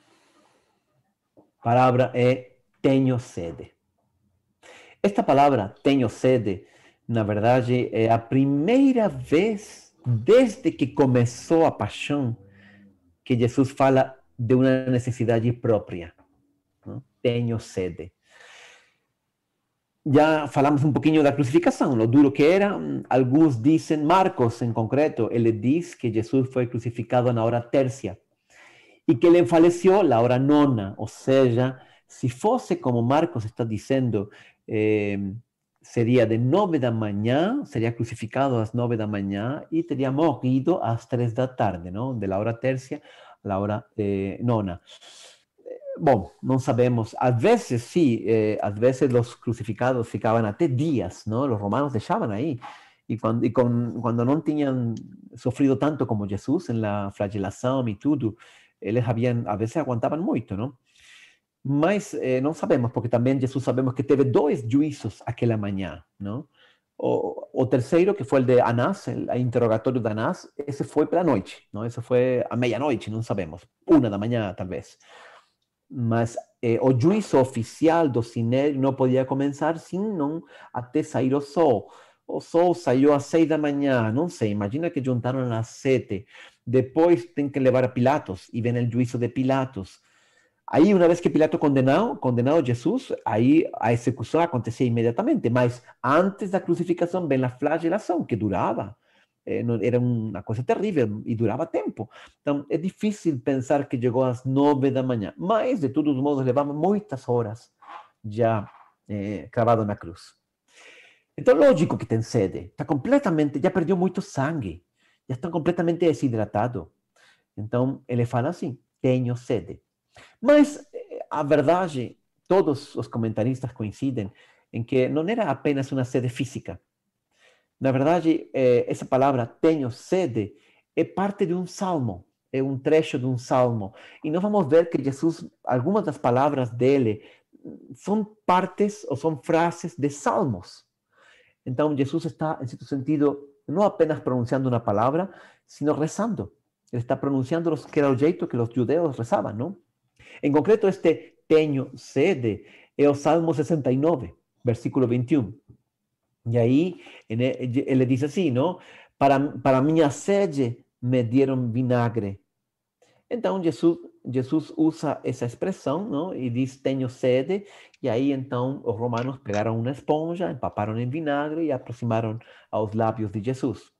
Palavra é tenho sede. Esta palavra, tenho sede, na verdade, é a primeira vez desde que começou a paixão que Jesus fala de uma necessidade própria. Tenho sede. Já falamos um pouquinho da crucificação, lo duro que era. Alguns dizem, Marcos em concreto, ele diz que Jesus foi crucificado na hora tércia e que ele faleceu na hora nona, ou seja, se fosse como Marcos está dizendo, eh, seria de nove da manhã, seria crucificado às nove da manhã e teria morrido às três da tarde, não? De la hora tercia à hora eh, nona. Bom, não sabemos. Às vezes, sim, eh, às vezes os crucificados ficavam até dias, não? Os romanos deixavam aí. E quando, e com, quando não tinham sofrido tanto como Jesus na flagelação e tudo, eles haviam, às vezes aguentavam muito, não? Mas eh, não sabemos, porque também Jesus sabemos que teve dois juízos aquela manhã, não? O, o terceiro, que foi o de Anás, o interrogatório de Anás, esse foi pela noite, não? Esse foi à meia-noite, não sabemos. Uma da manhã, talvez. Mas eh, o juízo oficial do Sinédrio não podia começar senão até sair o sol. O sol saiu às seis da manhã, não sei, imagina que juntaram às sete. Depois tem que levar a Pilatos, e vem o juízo de Pilatos Aí, uma vez que Pilato condenou, condenou Jesus, aí a execução acontecia imediatamente, mas antes da crucificação vem a flagelação, que durava. Eh, era uma coisa terrível e durava tempo. Então, é difícil pensar que chegou às nove da manhã, mas, de todos os modos, levava muitas horas já eh, cravado na cruz. Então, lógico que tem sede. Está completamente, já perdeu muito sangue, já está completamente desidratado. Então, ele fala assim: tenho sede. Mas eh, a verdade, todos os comentaristas coincidem em que não era apenas uma sede física. Na verdade, eh, essa palavra tenho sede é parte de um salmo, é um trecho de um salmo. E nós vamos ver que Jesus, algumas das palavras dele são partes ou são frases de salmos. Então, Jesus está, em certo sentido, não apenas pronunciando uma palavra, sino rezando. Ele está pronunciando que era o jeito que os judeus rezavam, não? En concreto, este tenho sede é o Salmo 69, versículo 21. E aí ele diz assim, não? Para, para minha sede me deram vinagre. Então Jesus, Jesus usa essa expressão, não? E diz tenho sede. E aí então os romanos pegaram uma esponja, empaparam em vinagre e aproximaram aos lábios de Jesus.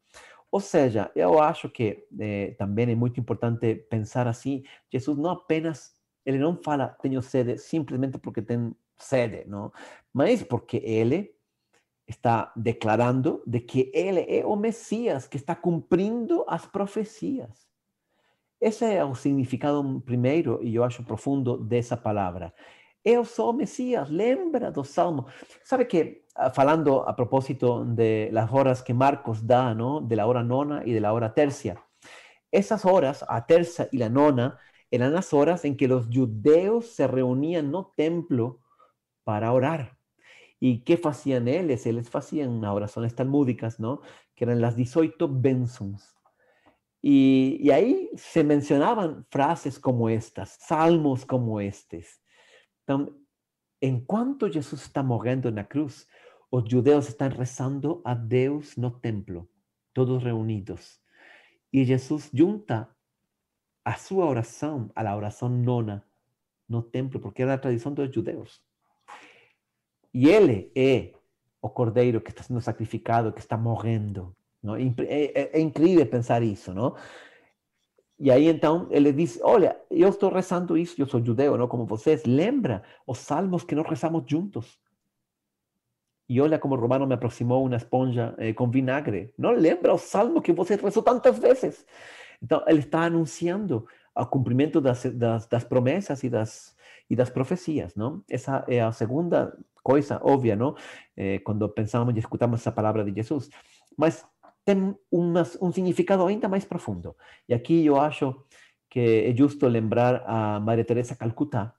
Ou seja, eu acho que eh, também é muito importante pensar assim: Jesus não apenas ele não fala tenho sede simplesmente porque tem sede, não? Mas porque ele está declarando de que ele é o Messias que está cumprindo as profecias. Esse é o significado primeiro, e eu acho profundo, dessa palavra. Eu sou o Messias, lembra do Salmo. Sabe que, ah, falando a propósito de las horas que Marcos dá, ¿no? de la hora nona y de la hora tercia, essas horas, a terça e a nona, eran las horas en que los judeos se reunían no templo para orar. ¿Y qué hacían ellos? Ellos hacían unas oraciones talmúdicas, ¿no? Que eran las 18 bensons. Y, y, ahí se mencionaban frases como estas, salmos como estos. En cuanto Jesús está muriendo en la cruz, os judeus estão rezando a Deus no templo, todos reunidos. E Jesus junta a sua oração à oração nona no templo, porque era a tradição dos judeus. E ele é o cordeiro que está sendo sacrificado, que está morrendo. Não? É, é, é incrível pensar isso, não? E aí então ele diz: Olha, eu estou rezando isso, eu sou judeu, não como vocês. Lembra os salmos que nós rezamos juntos. E olha como Romano me aproximou uma esponja eh, com vinagre. Não lembra o salmo que você rezou tantas vezes? Então, ele está anunciando o cumprimento das, das, das promessas e das, e das profecias, não? Essa é a segunda coisa óbvia, não? Eh, quando pensamos e escutamos essa palavra de Jesus. Mas tem uma, um significado ainda mais profundo. E aqui eu acho que é justo lembrar a Maria Teresa Calcutá.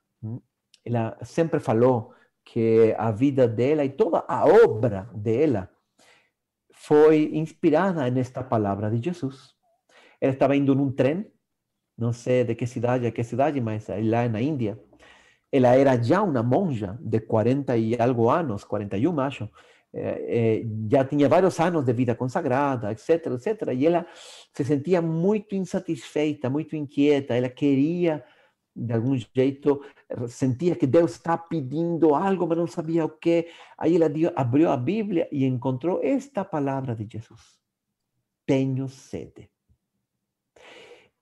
Ela sempre falou que a vida dela e toda a obra dela foi inspirada nesta palavra de Jesus. Ela estava indo num trem, não sei de que cidade a que cidade, mas lá na Índia. Ela era já uma monja de 40 e algo anos, 41 acho, eh, eh, já tinha vários anos de vida consagrada, etc, etc. E ela se sentia muito insatisfeita, muito inquieta. Ela queria de algum jeito sentia que Deus está pedindo algo, mas não sabia o que. Aí ela abriu a Bíblia e encontrou esta palavra de Jesus: Tenho sede.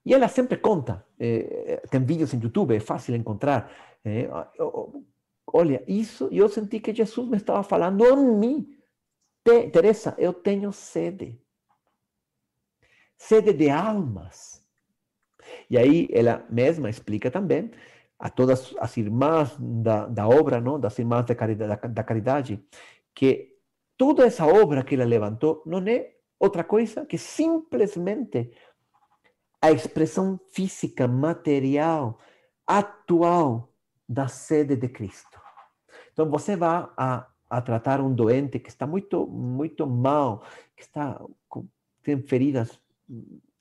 E ela sempre conta, eh, tem vídeos em YouTube, é fácil encontrar. Eh, olha, isso eu senti que Jesus me estava falando a mim. Teresa, eu tenho sede. Sede de almas. E aí ela mesma explica também a todas as irmãs da, da obra, não? das irmãs da caridade, da, da caridade, que toda essa obra que ela levantou não é outra coisa que simplesmente a expressão física, material, atual da sede de Cristo. Então você vai a, a tratar um doente que está muito muito mal, que está com, tem feridas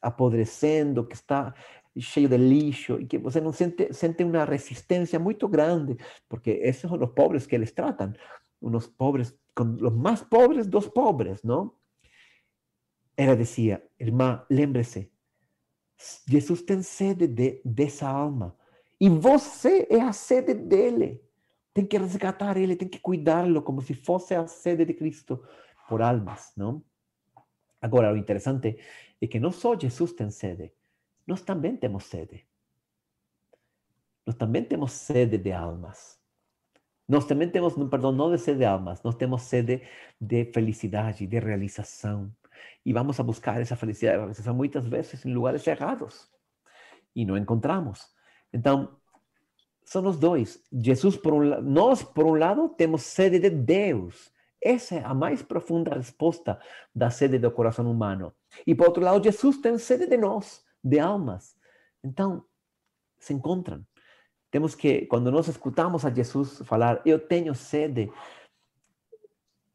apodrecendo, que está cheio de lixo e que você não sente, sente uma resistência muito grande, porque esses são os pobres que eles tratam, os pobres, os mais pobres dos pobres, não? Ela dizia, irmã, lembre-se, Jesus tem sede de, dessa alma e você é a sede dele. Tem que resgatar ele, tem que cuidá-lo como se fosse a sede de Cristo por almas, não? Agora, o interessante é que não só Jesus tem sede, nós também temos sede. Nós também temos sede de almas. Nós também temos, perdão, não de sede de almas, nós temos sede de felicidade, de realização. E vamos a buscar essa felicidade, realização muitas vezes em lugares errados. E não encontramos. Então, são os dois. Jesus, por um, por um lado, temos sede de Deus. Essa é a mais profunda resposta da sede do coração humano. E por outro lado, Jesus tem sede de nós de almas. Então, se encontram. Temos que, quando nós escutamos a Jesus falar, eu tenho sede,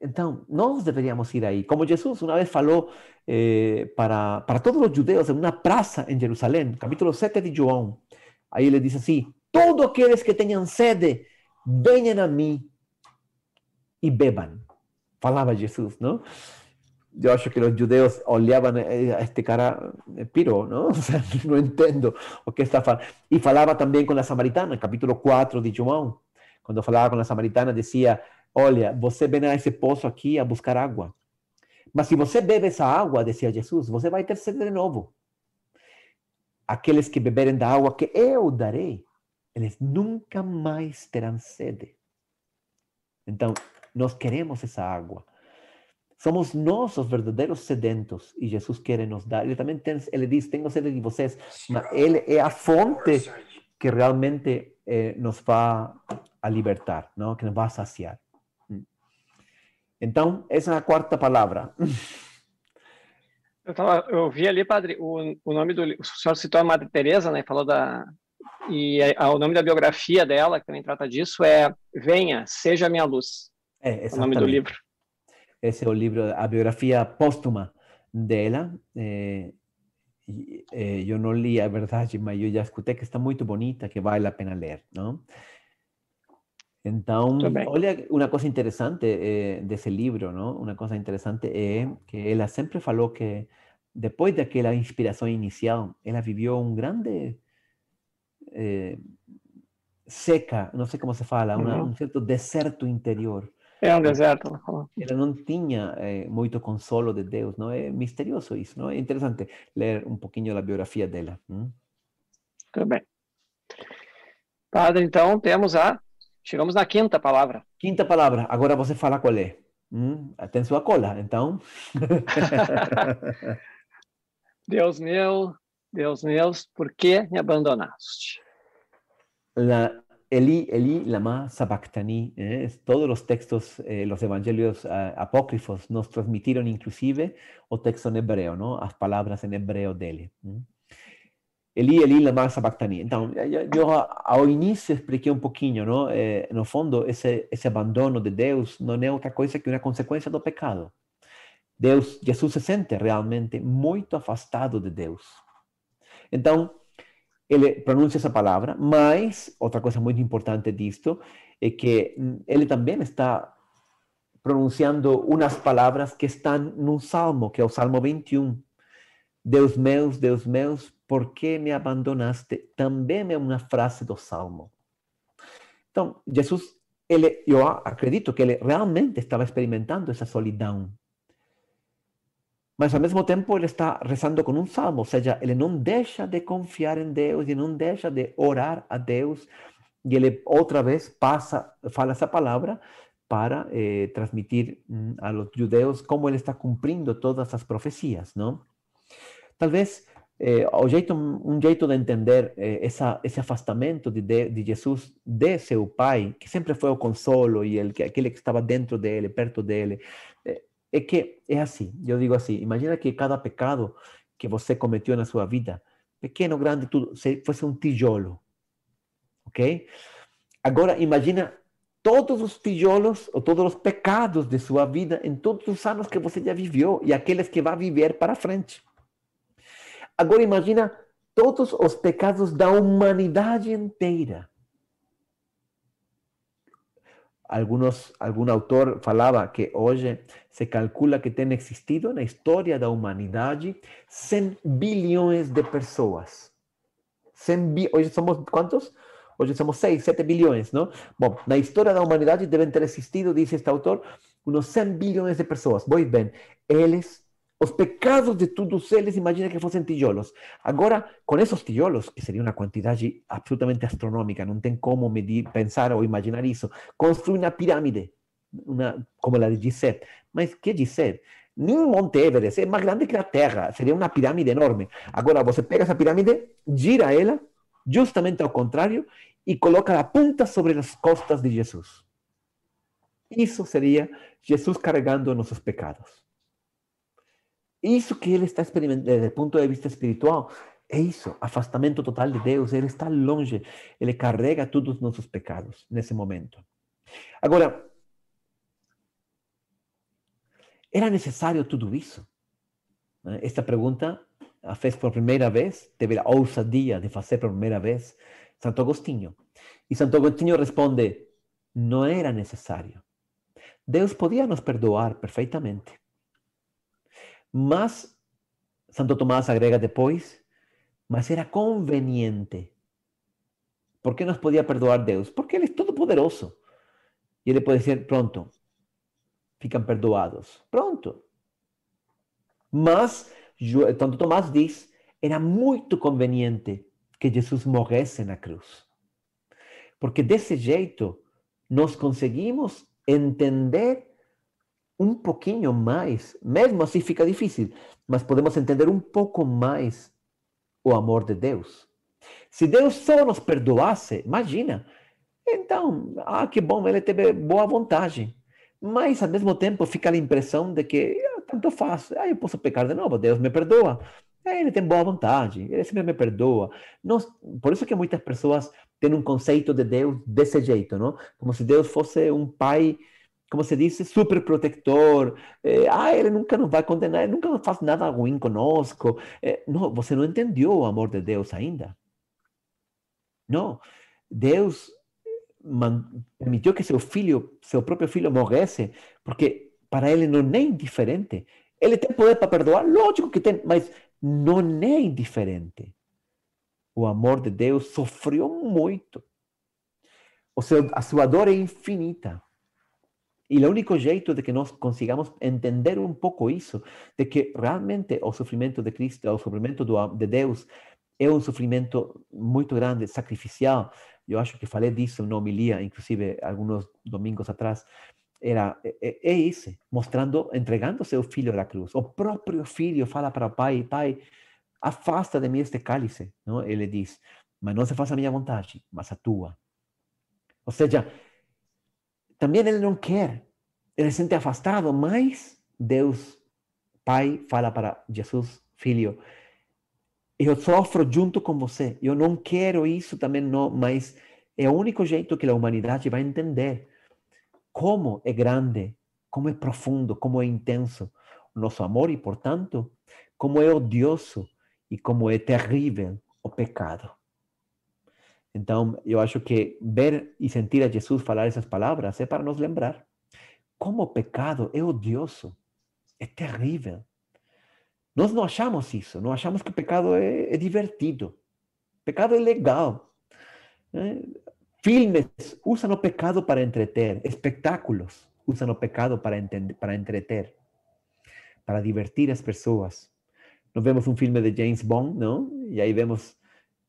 então nós deveríamos ir aí. Como Jesus uma vez falou eh, para, para todos os judeus em uma praça em Jerusalém, capítulo 7 de João. Aí ele diz assim: Todos aqueles que tenham sede, venham a mim e bebam. Falava Jesus, não? yo acho que los judeos olhaban a este cara, eh, piro, ¿no? O sea, no entiendo o que está falando. Y falaba también con la samaritana, capítulo 4 de João. Cuando falaba con la samaritana, decía, olha, você vem a esse poço aqui a buscar água. Mas se você bebe essa água, decía Jesus, você vai ter sede de novo. Aqueles que beberem da água que eu darei, eles nunca mais terão sede. Então, nós queremos essa água. Somos nós os verdadeiros sedentos e Jesus quer nos dar. Ele também tem, ele diz: Tenho sede de vocês, mas ele é a fonte que realmente eh, nos vai a libertar, não? que nos vai a saciar. Então, essa é a quarta palavra. Eu, tava, eu vi ali, padre, o, o nome do. O senhor citou a Madre Teresa, né? Falou da. E a, o nome da biografia dela, que também trata disso, é Venha, Seja Minha Luz. É, o nome do livro. Esse é o livro, a biografia póstuma dela. É, é, eu não li a verdade, mas eu já escutei que está muito bonita, que vale a pena ler, não? Então, olha uma coisa interessante eh, desse livro, não? Uma coisa interessante é que ela sempre falou que depois daquela inspiração inicial, ela viveu um grande eh, seca, não sei como se fala, uma, um certo deserto interior. É um deserto. Ela não tinha eh, muito consolo de Deus, não é misterioso isso, não é interessante ler um pouquinho da biografia dela. Hum? Tudo bem. Padre, então temos a Chegamos na quinta palavra. Quinta palavra. Agora você fala qual é. Hum, tem sua cola, então. Deus meu, Deus meu, por que me abandonaste? La, Eli, Eli, lama sabachthani. Eh, todos os textos, eh, los evangelios uh, apócrifos nos transmitiram inclusive o texto em hebreu, ¿no? as palavras em hebreu dele. ¿Mm? Eli, Eli, lama sabachthani. Então, eu ao início expliquei um pouquinho, não? Eh, no fundo, esse, esse abandono de Deus não é outra coisa que uma consequência do pecado. Deus, Jesus se sente realmente muito afastado de Deus. Então, ele pronuncia essa palavra, mas outra coisa muito importante disto é que ele também está pronunciando umas palavras que estão num salmo, que é o Salmo 21. Deus meus, Deus meus, por que me abandonaste? Também é uma frase do Salmo. Então, Jesus, ele, eu acredito que ele realmente estava experimentando essa solidão. Mas ao mesmo tempo ele está rezando com um salmo, ou seja, ele não deixa de confiar em Deus e não deixa de orar a Deus. E ele outra vez passa, fala essa palavra para eh, transmitir mm, a los judeus como ele está cumprindo todas as profecias, não? Talvez eh, jeito, um jeito de entender eh, essa, esse afastamento de, de, de, Jesus de seu pai, que sempre foi o consolo e ele, aquele que estava dentro dele, perto dele, eh, é que é assim. Eu digo assim: imagina que cada pecado que você cometeu na sua vida, pequeno, grande, tudo, fosse um tijolo, ok? Agora imagina todos os tijolos ou todos os pecados de sua vida em todos os anos que você já viveu e aqueles que vai viver para frente. Agora imagina todos os pecados da humanidade inteira. Algunos, algum autor falava que hoje se calcula que tem existido na história da humanidade 100 bilhões de pessoas. 100 bi hoje somos quantos? Hoje somos 6, 7 bilhões, não? Bom, na história da humanidade devem ter existido, diz este autor, uns 100 bilhões de pessoas. Pois bem, eles os pecados de todos eles, imagina que fossem tijolos. Agora, com esses tijolos, que seria uma quantidade absolutamente astronômica, não tem como medir, pensar ou imaginar isso, construir uma pirâmide, uma, como a de Gizeh. Mas que Gizeh? Nem Monte Everest, é mais grande que a Terra, seria uma pirâmide enorme. Agora, você pega essa pirâmide, gira ela, justamente ao contrário, e coloca a ponta sobre as costas de Jesus. Isso seria Jesus carregando nossos pecados. Isso que ele está experimentando, desde o ponto de vista espiritual, é isso, afastamento total de Deus. Ele está longe, ele carrega todos os nossos pecados nesse momento. Agora, era necessário tudo isso? Esta pergunta a fez por primeira vez, teve a ousadia de fazer por primeira vez Santo Agostinho. E Santo Agostinho responde: não era necessário. Deus podia nos perdoar perfeitamente. Mas, Santo Tomás agrega depois, mas era conveniente. Por que nos podia perdoar Deus? Porque Ele é todo poderoso. E Ele pode dizer, pronto, ficam perdoados. Pronto. Mas, Santo Tomás diz, era muito conveniente que Jesus morresse na cruz. Porque desse jeito nós conseguimos entender um pouquinho mais, mesmo assim fica difícil, mas podemos entender um pouco mais o amor de Deus. Se Deus só nos perdoasse, imagina, então, ah, que bom, ele teve boa vontade. Mas, ao mesmo tempo, fica a impressão de que ah, tanto faz, ah, eu posso pecar de novo, Deus me perdoa. É, ele tem boa vontade, ele sempre me perdoa. Nós, por isso que muitas pessoas têm um conceito de Deus desse jeito, não? Como se Deus fosse um pai como se diz, super protector. É, ah, ele nunca nos vai condenar, ele nunca faz nada ruim conosco. É, não, você não entendeu o amor de Deus ainda. Não. Deus, permitiu que seu filho, seu próprio filho morresse, porque para ele não é indiferente. Ele tem poder para perdoar? Lógico que tem, mas não é indiferente. O amor de Deus sofreu muito. O seu, a sua dor é infinita. E o único jeito de que nós consigamos entender um pouco isso, de que realmente o sofrimento de Cristo, o sofrimento do, de Deus, é um sofrimento muito grande, sacrificial. Eu acho que falei disso na homilia, inclusive alguns domingos atrás. Era é, é, é esse, mostrando, entregando seu filho à cruz. O próprio filho fala para pai: Pai, afasta de mim este cálice. Não? Ele diz: Mas não se faça a minha vontade, mas a tua. Ou seja, também ele não quer, ele se sente afastado, mas Deus, Pai, fala para Jesus, filho, eu sofro junto com você. Eu não quero isso também, não, mas é o único jeito que a humanidade vai entender como é grande, como é profundo, como é intenso o nosso amor e, portanto, como é odioso e como é terrível o pecado. Então, eu acho que ver e sentir a Jesus falar essas palavras é para nos lembrar como pecado é odioso, é terrível. Nós não achamos isso, não achamos que pecado é, divertido. Pecado é legal. Né? Filmes usam o pecado para entreter, espetáculos usam o pecado para, para entreter, para divertir as pessoas. Nós vemos um filme de James Bond, não? E aí vemos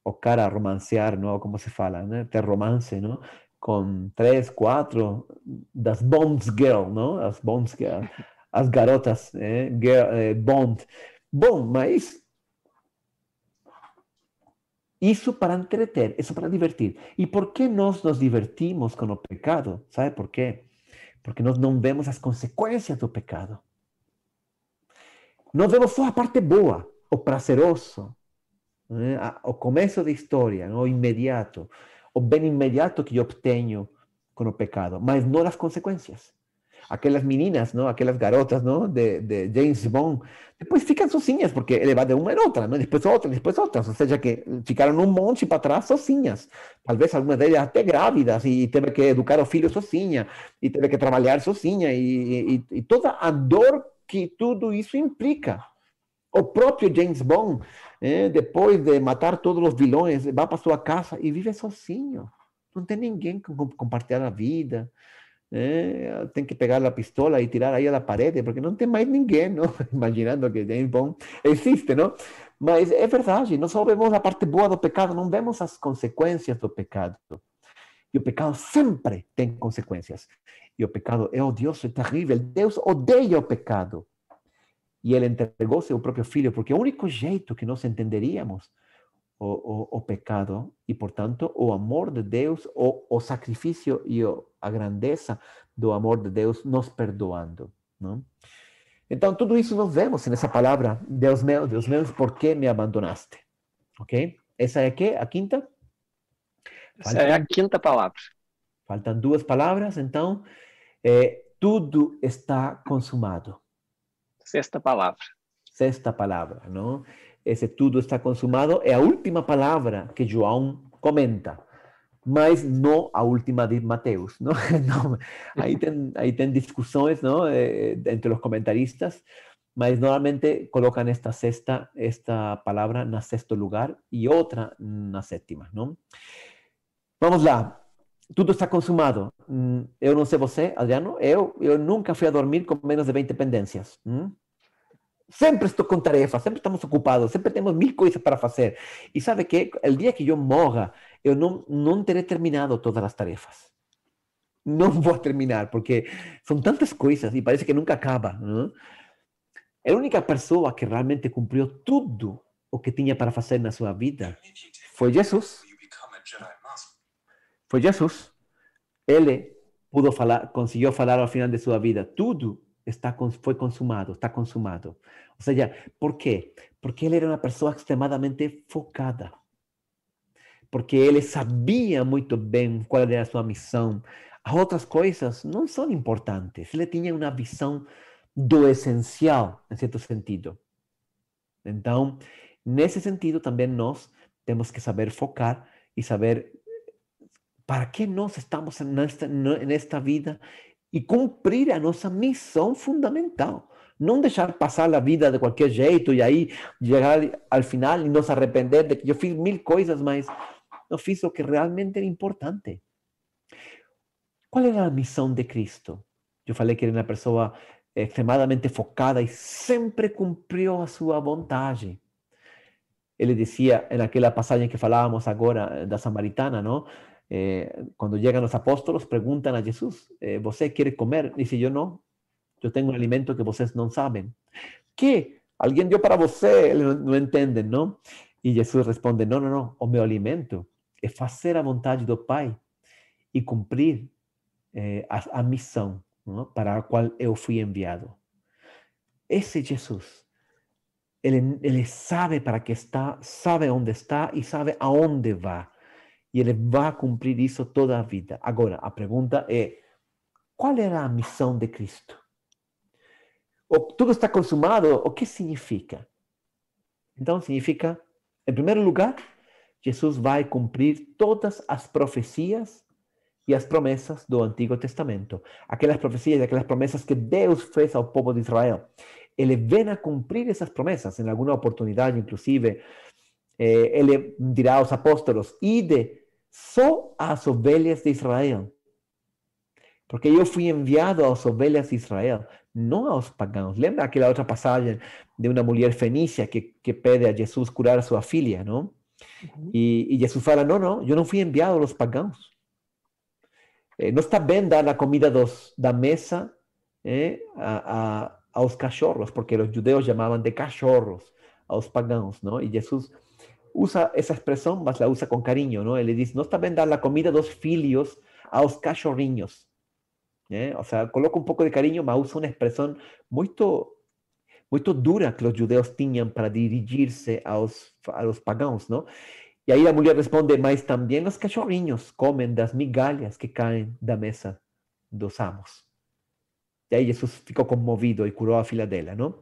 o cara romancear, não? Como se fala, né? Ter romance, não? Com três, quatro das Bond Girl, não? As Bond Girl, as garotas, eh? Girl, eh, Bond. Bom, mas isso para entreter, isso para divertir. E por que nós nos divertimos com o pecado? Sabe por quê? Porque nós não vemos as consequências do pecado. Nós vemos só a parte boa, o prazeroso, né? o começo da história, o imediato, o bem imediato que eu obtenho com o pecado, mas não as consequências aquelas meninas, não? Aquelas garotas, não? De, de James Bond, depois ficam sozinhas, porque ele vai de uma em outra, não? Depois outra, depois outra, ou seja, que ficaram um monte para trás sozinhas. Talvez algumas delas até grávidas e teve que educar o filho sozinha, e teve que trabalhar sozinha, e, e, e toda a dor que tudo isso implica. O próprio James Bond, eh, depois de matar todos os vilões, vai para sua casa e vive sozinho. Não tem ninguém com compartilhar a vida, é, tem que pegar a pistola e tirar aí da parede, porque não tem mais ninguém, não? imaginando que James Bond existe, não? Mas é verdade, nós só vemos a parte boa do pecado, não vemos as consequências do pecado. E o pecado sempre tem consequências. E o pecado é odioso, é terrível. Deus odeia o pecado. E ele entregou seu próprio filho, porque é o único jeito que nós entenderíamos o, o, o pecado e, portanto, o amor de Deus, o, o sacrifício e a grandeza do amor de Deus nos perdoando. Não? Então, tudo isso nós vemos nessa palavra, Deus meu, Deus meu, por que me abandonaste? Ok? Essa é a, quê? a quinta? Essa Faltam, é a quinta palavra. Faltam duas palavras, então, é, tudo está consumado. Sexta palavra. Sexta palavra, não? esse tudo está consumado, é a última palavra que João comenta, mas não a última de Mateus. Não? não aí, tem, aí tem discussões não? Eh, entre os comentaristas, mas normalmente colocam esta sexta, esta palavra na sexto lugar e outra na sétima. Não? Vamos lá. Tudo está consumado. Eu não sei você, Adriano, eu, eu nunca fui a dormir com menos de 20 pendências. Hum? Sempre estou com tarefas, sempre estamos ocupados, sempre temos mil coisas para fazer. E sabe que o dia que eu morra, eu não, não terei terminado todas as tarefas. Não vou terminar, porque são tantas coisas e parece que nunca acaba. Não? A única pessoa que realmente cumpriu tudo o que tinha para fazer na sua vida foi Jesus. Foi Jesus. Ele pudo falar, conseguiu falar ao final de sua vida tudo está, foi consumado, está consumado. Ou seja, por quê? Porque ele era uma pessoa extremadamente focada. Porque ele sabia muito bem qual era a sua missão. As outras coisas não são importantes. Ele tinha uma visão do essencial, em certo sentido. Então, nesse sentido, também nós temos que saber focar e saber para que nós estamos nesta, nesta vida e cumprir a nossa missão fundamental. Não deixar passar a vida de qualquer jeito e aí chegar ao final e nos arrepender de que eu fiz mil coisas, mas não fiz o que realmente era importante. Qual era a missão de Cristo? Eu falei que era uma pessoa extremadamente focada e sempre cumpriu a sua vontade. Ele dizia, naquela passagem que falávamos agora da Samaritana, não? Eh, cuando llegan los apóstolos, preguntan a Jesús, eh, ¿Você quiere comer? Dice, yo no, yo tengo un alimento que vocês no saben. ¿Qué? Alguien dio para você, no, no entenden, ¿no? Y Jesús responde, no, no, no, o meu alimento é fazer a vontade do Pai e cumprir eh, a, a missão para a qual eu fui enviado. Esse Jesus, ele, ele sabe para que está, sabe onde está e sabe aonde vai. E ele vai cumprir isso toda a vida. Agora, a pergunta é: qual era a missão de Cristo? O, tudo está consumado, o que significa? Então, significa, em primeiro lugar, Jesus vai cumprir todas as profecias e as promessas do Antigo Testamento. Aquelas profecias, aquelas promessas que Deus fez ao povo de Israel. Ele vem a cumprir essas promessas. Em alguma oportunidade, inclusive, eh, ele dirá aos apóstolos: ide só às ovelhas de Israel. Porque eu fui enviado às ovelhas de Israel, não aos pagãos. Lembra aquela outra passagem de uma mulher fenícia que, que pede a Jesus curar a sua filha, não? Uhum. E, e, Jesus fala: Não, não, eu não fui enviado aos pagãos. Eh, não está bem dar a comida dos, da mesa eh, a, a, aos cachorros, porque os judeus chamavam de cachorros aos pagãos, não? E Jesus usa esa expresión, más la usa con cariño, ¿no? Él le dice, no bien dar la comida a dos filios a los cachorriños. ¿eh? O sea, coloca un poco de cariño, pero usa una expresión muy, muy dura que los judeos tenían para dirigirse a los, a los paganos, ¿no? Y ahí la mujer responde, mas también los cachorriños comen das migalhas que caen da mesa dos amos. E aí Jesus ficou comovido e curou a filha dela, não?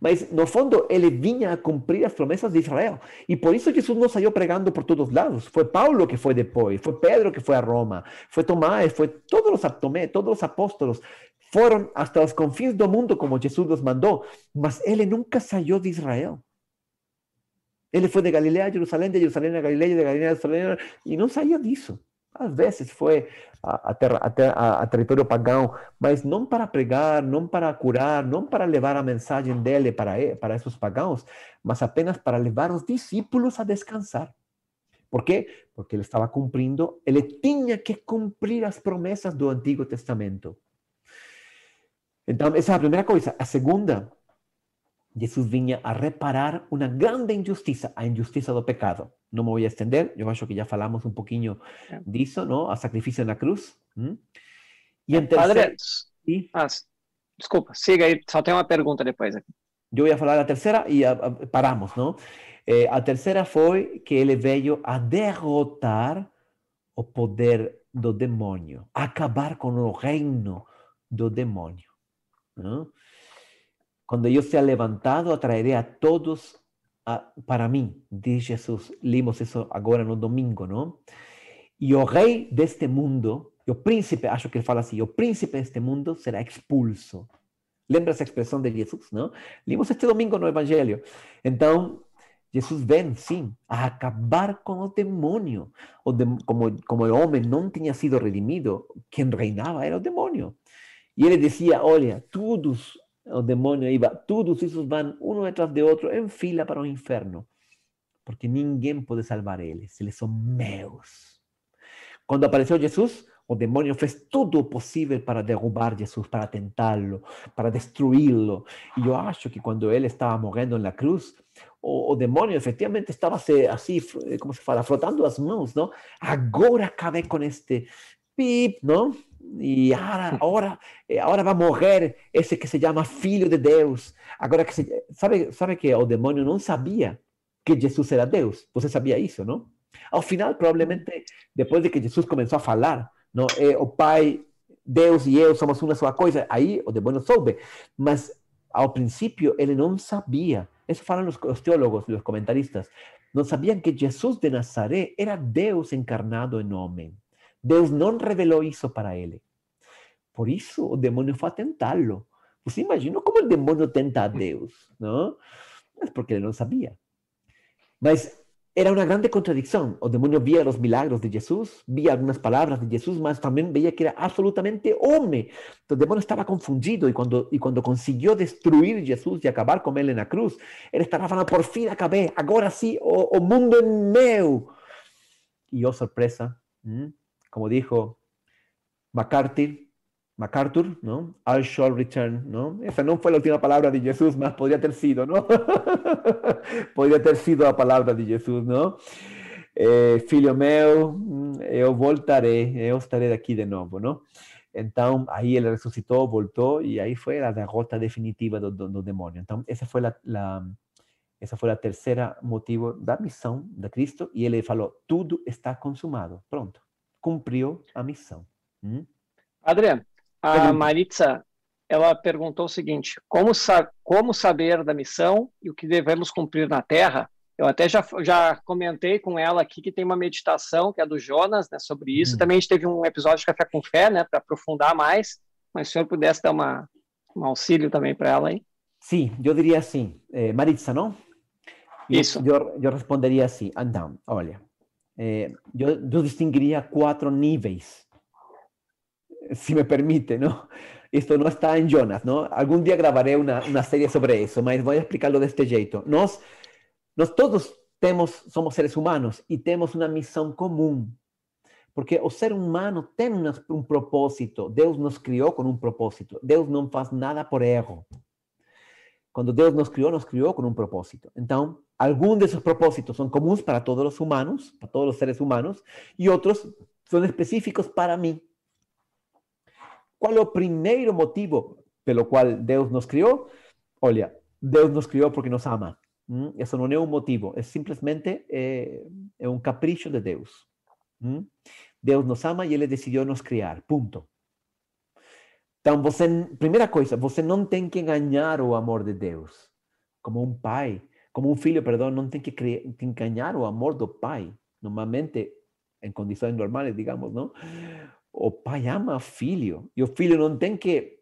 Mas, no fundo, ele vinha a cumprir as promessas de Israel. E por isso Jesus não saiu pregando por todos os lados. Foi Paulo que foi depois, foi Pedro que foi a Roma, foi Tomás, foi todos os, Tomé, todos até os confins do mundo, como Jesus os mandou. Mas ele nunca saiu de Israel. Ele foi de Galileia a Jerusalém, de Jerusalém a Galileia, de Galileia a Jerusalém, e não saía disso. Às vezes foi a, a, terra, a, a, território pagão, mas não para pregar, não para curar, não para levar a mensagem dele para, para esses pagãos, mas apenas para levar os discípulos a descansar. Por quê? Porque ele estava cumprindo, ele tinha que cumprir as promessas do Antigo Testamento. Então, essa é a primeira coisa. A segunda Jesus vinha a reparar uma grande injustiça, a injustiça do pecado. Não me vou estender, eu acho que já falamos um pouquinho disso, não? A sacrifício na cruz. ¿Mm? E em terceiro... Padre, ¿sí? ah, desculpa, siga aí, só tem uma pergunta depois aqui. Eu ia falar a terceira e a, a, paramos, não? Eh, a terceira foi que ele veio a derrotar o poder do demônio, acabar com o reino do demônio. Não? Cuando yo sea levantado, atraeré a todos a, para mí, dice Jesús. Leímos eso ahora no domingo, ¿no? Y el rey de este mundo, el príncipe, acho que él fala así, el príncipe de este mundo será expulso. Lembra esa expresión de Jesús, ¿no? Leímos este domingo no Evangelio. Entonces, Jesús ven, sim, a acabar com o demônio. O de, como, como o homem não tinha sido redimido, quem reinava era o demônio. E ele dizia: Olha, todos o demônio iba, todos esos van uno detrás de otro en fila para o inferno, porque ninguém pode salvar eles, eles são meus. Quando apareceu Jesus, o demônio fez tudo o possível para derrubar Jesus, para tentá-lo, para destruí-lo. E eu acho que quando ele estava morrendo na cruz, o, o demônio efetivamente estava assim, como se fala, frotando as mãos, não? Agora acabei com este pip, não? E agora, agora, eh, agora vai morrer esse que se chama Filho de Deus. Agora que sabe, sabe que o demônio não sabia que Jesus era Deus. Você sabia isso, não? Ao final, provavelmente, depois de que Jesus começou a falar, não, é, o Pai, Deus e eu somos uma só coisa, aí o demônio soube. Mas ao princípio ele não sabia. Isso falam os, os teólogos, os comentaristas. Não sabiam que Jesus de Nazaré era Deus encarnado em homem. Deus não revelou isso para ele. Por isso o demônio foi tentá-lo. Você imagina como o demônio tenta a Deus, não? Mas porque ele não sabia. Mas era una grande contradicción. O demonio vía los milagros de Jesús, vía algunas palabras de Jesús, mas también veía que era absolutamente hombre. El demonio estaba confundido y cuando, y cuando consiguió destruir a Jesús y acabar con él en la cruz, él estaba falando, por fin acabé, ahora sí, o, mundo en meu. Y oh sorpresa, como dijo McCarthy, MacArthur, ¿no? I shall return, ¿no? Esa no fue la última palabra de Jesús, más podría haber sido, ¿no? podría haber sido la palabra de Jesús, ¿no? Eh, filho meu, eu voltaré, eu estaré aquí de nuevo, ¿no? Entonces, ahí él resucitó, voltó y ahí fue la derrota definitiva del demonio. Entonces, esa fue la, la, esa fue la tercera motivo da misión de Cristo y él le falou, todo está consumado, pronto, cumpriu a missão. ¿Mm? Adrián, a Maritza, ela perguntou o seguinte: como, sa como saber da missão e o que devemos cumprir na Terra? Eu até já, já comentei com ela aqui que tem uma meditação que é do Jonas, né, sobre isso. Hum. Também a gente teve um episódio de Café com Fé, né, para aprofundar mais. Mas se o senhor pudesse dar uma, um auxílio também para ela aí. Sim, eu diria assim, eh, Maritza, não? Isso. Eu, eu responderia assim, então, olha, eh, eu, eu distinguiria quatro níveis si me permite, ¿no? Esto no está en Jonas, ¿no? Algún día grabaré una, una serie sobre eso, pero voy a explicarlo de este jeito. Nos, nos todos temos, somos seres humanos y tenemos una misión común. Porque o ser humano tem um propósito. Deus nos criou com um propósito. Deus não faz nada por erro. Quando Deus nos criou, nos criou com um propósito. Então, alguns desses propósitos são comuns para todos os humanos, para todos os seres humanos, e outros são específicos para mim. ¿Cuál es el primer motivo pelo cual Dios nos crió? Olha, Dios nos crió porque nos ama. Eso no es un motivo, es simplemente eh, un capricho de Dios. Dios nos ama y Él decidió nos criar, punto. Entonces, primera cosa, você no tiene que engañar o amor de Dios. Como un pai, como un filho, perdón, no tiene que, que engañar o amor do pai. Normalmente, en condiciones normales, digamos, ¿no? o pai ama filho e o filho não tem que,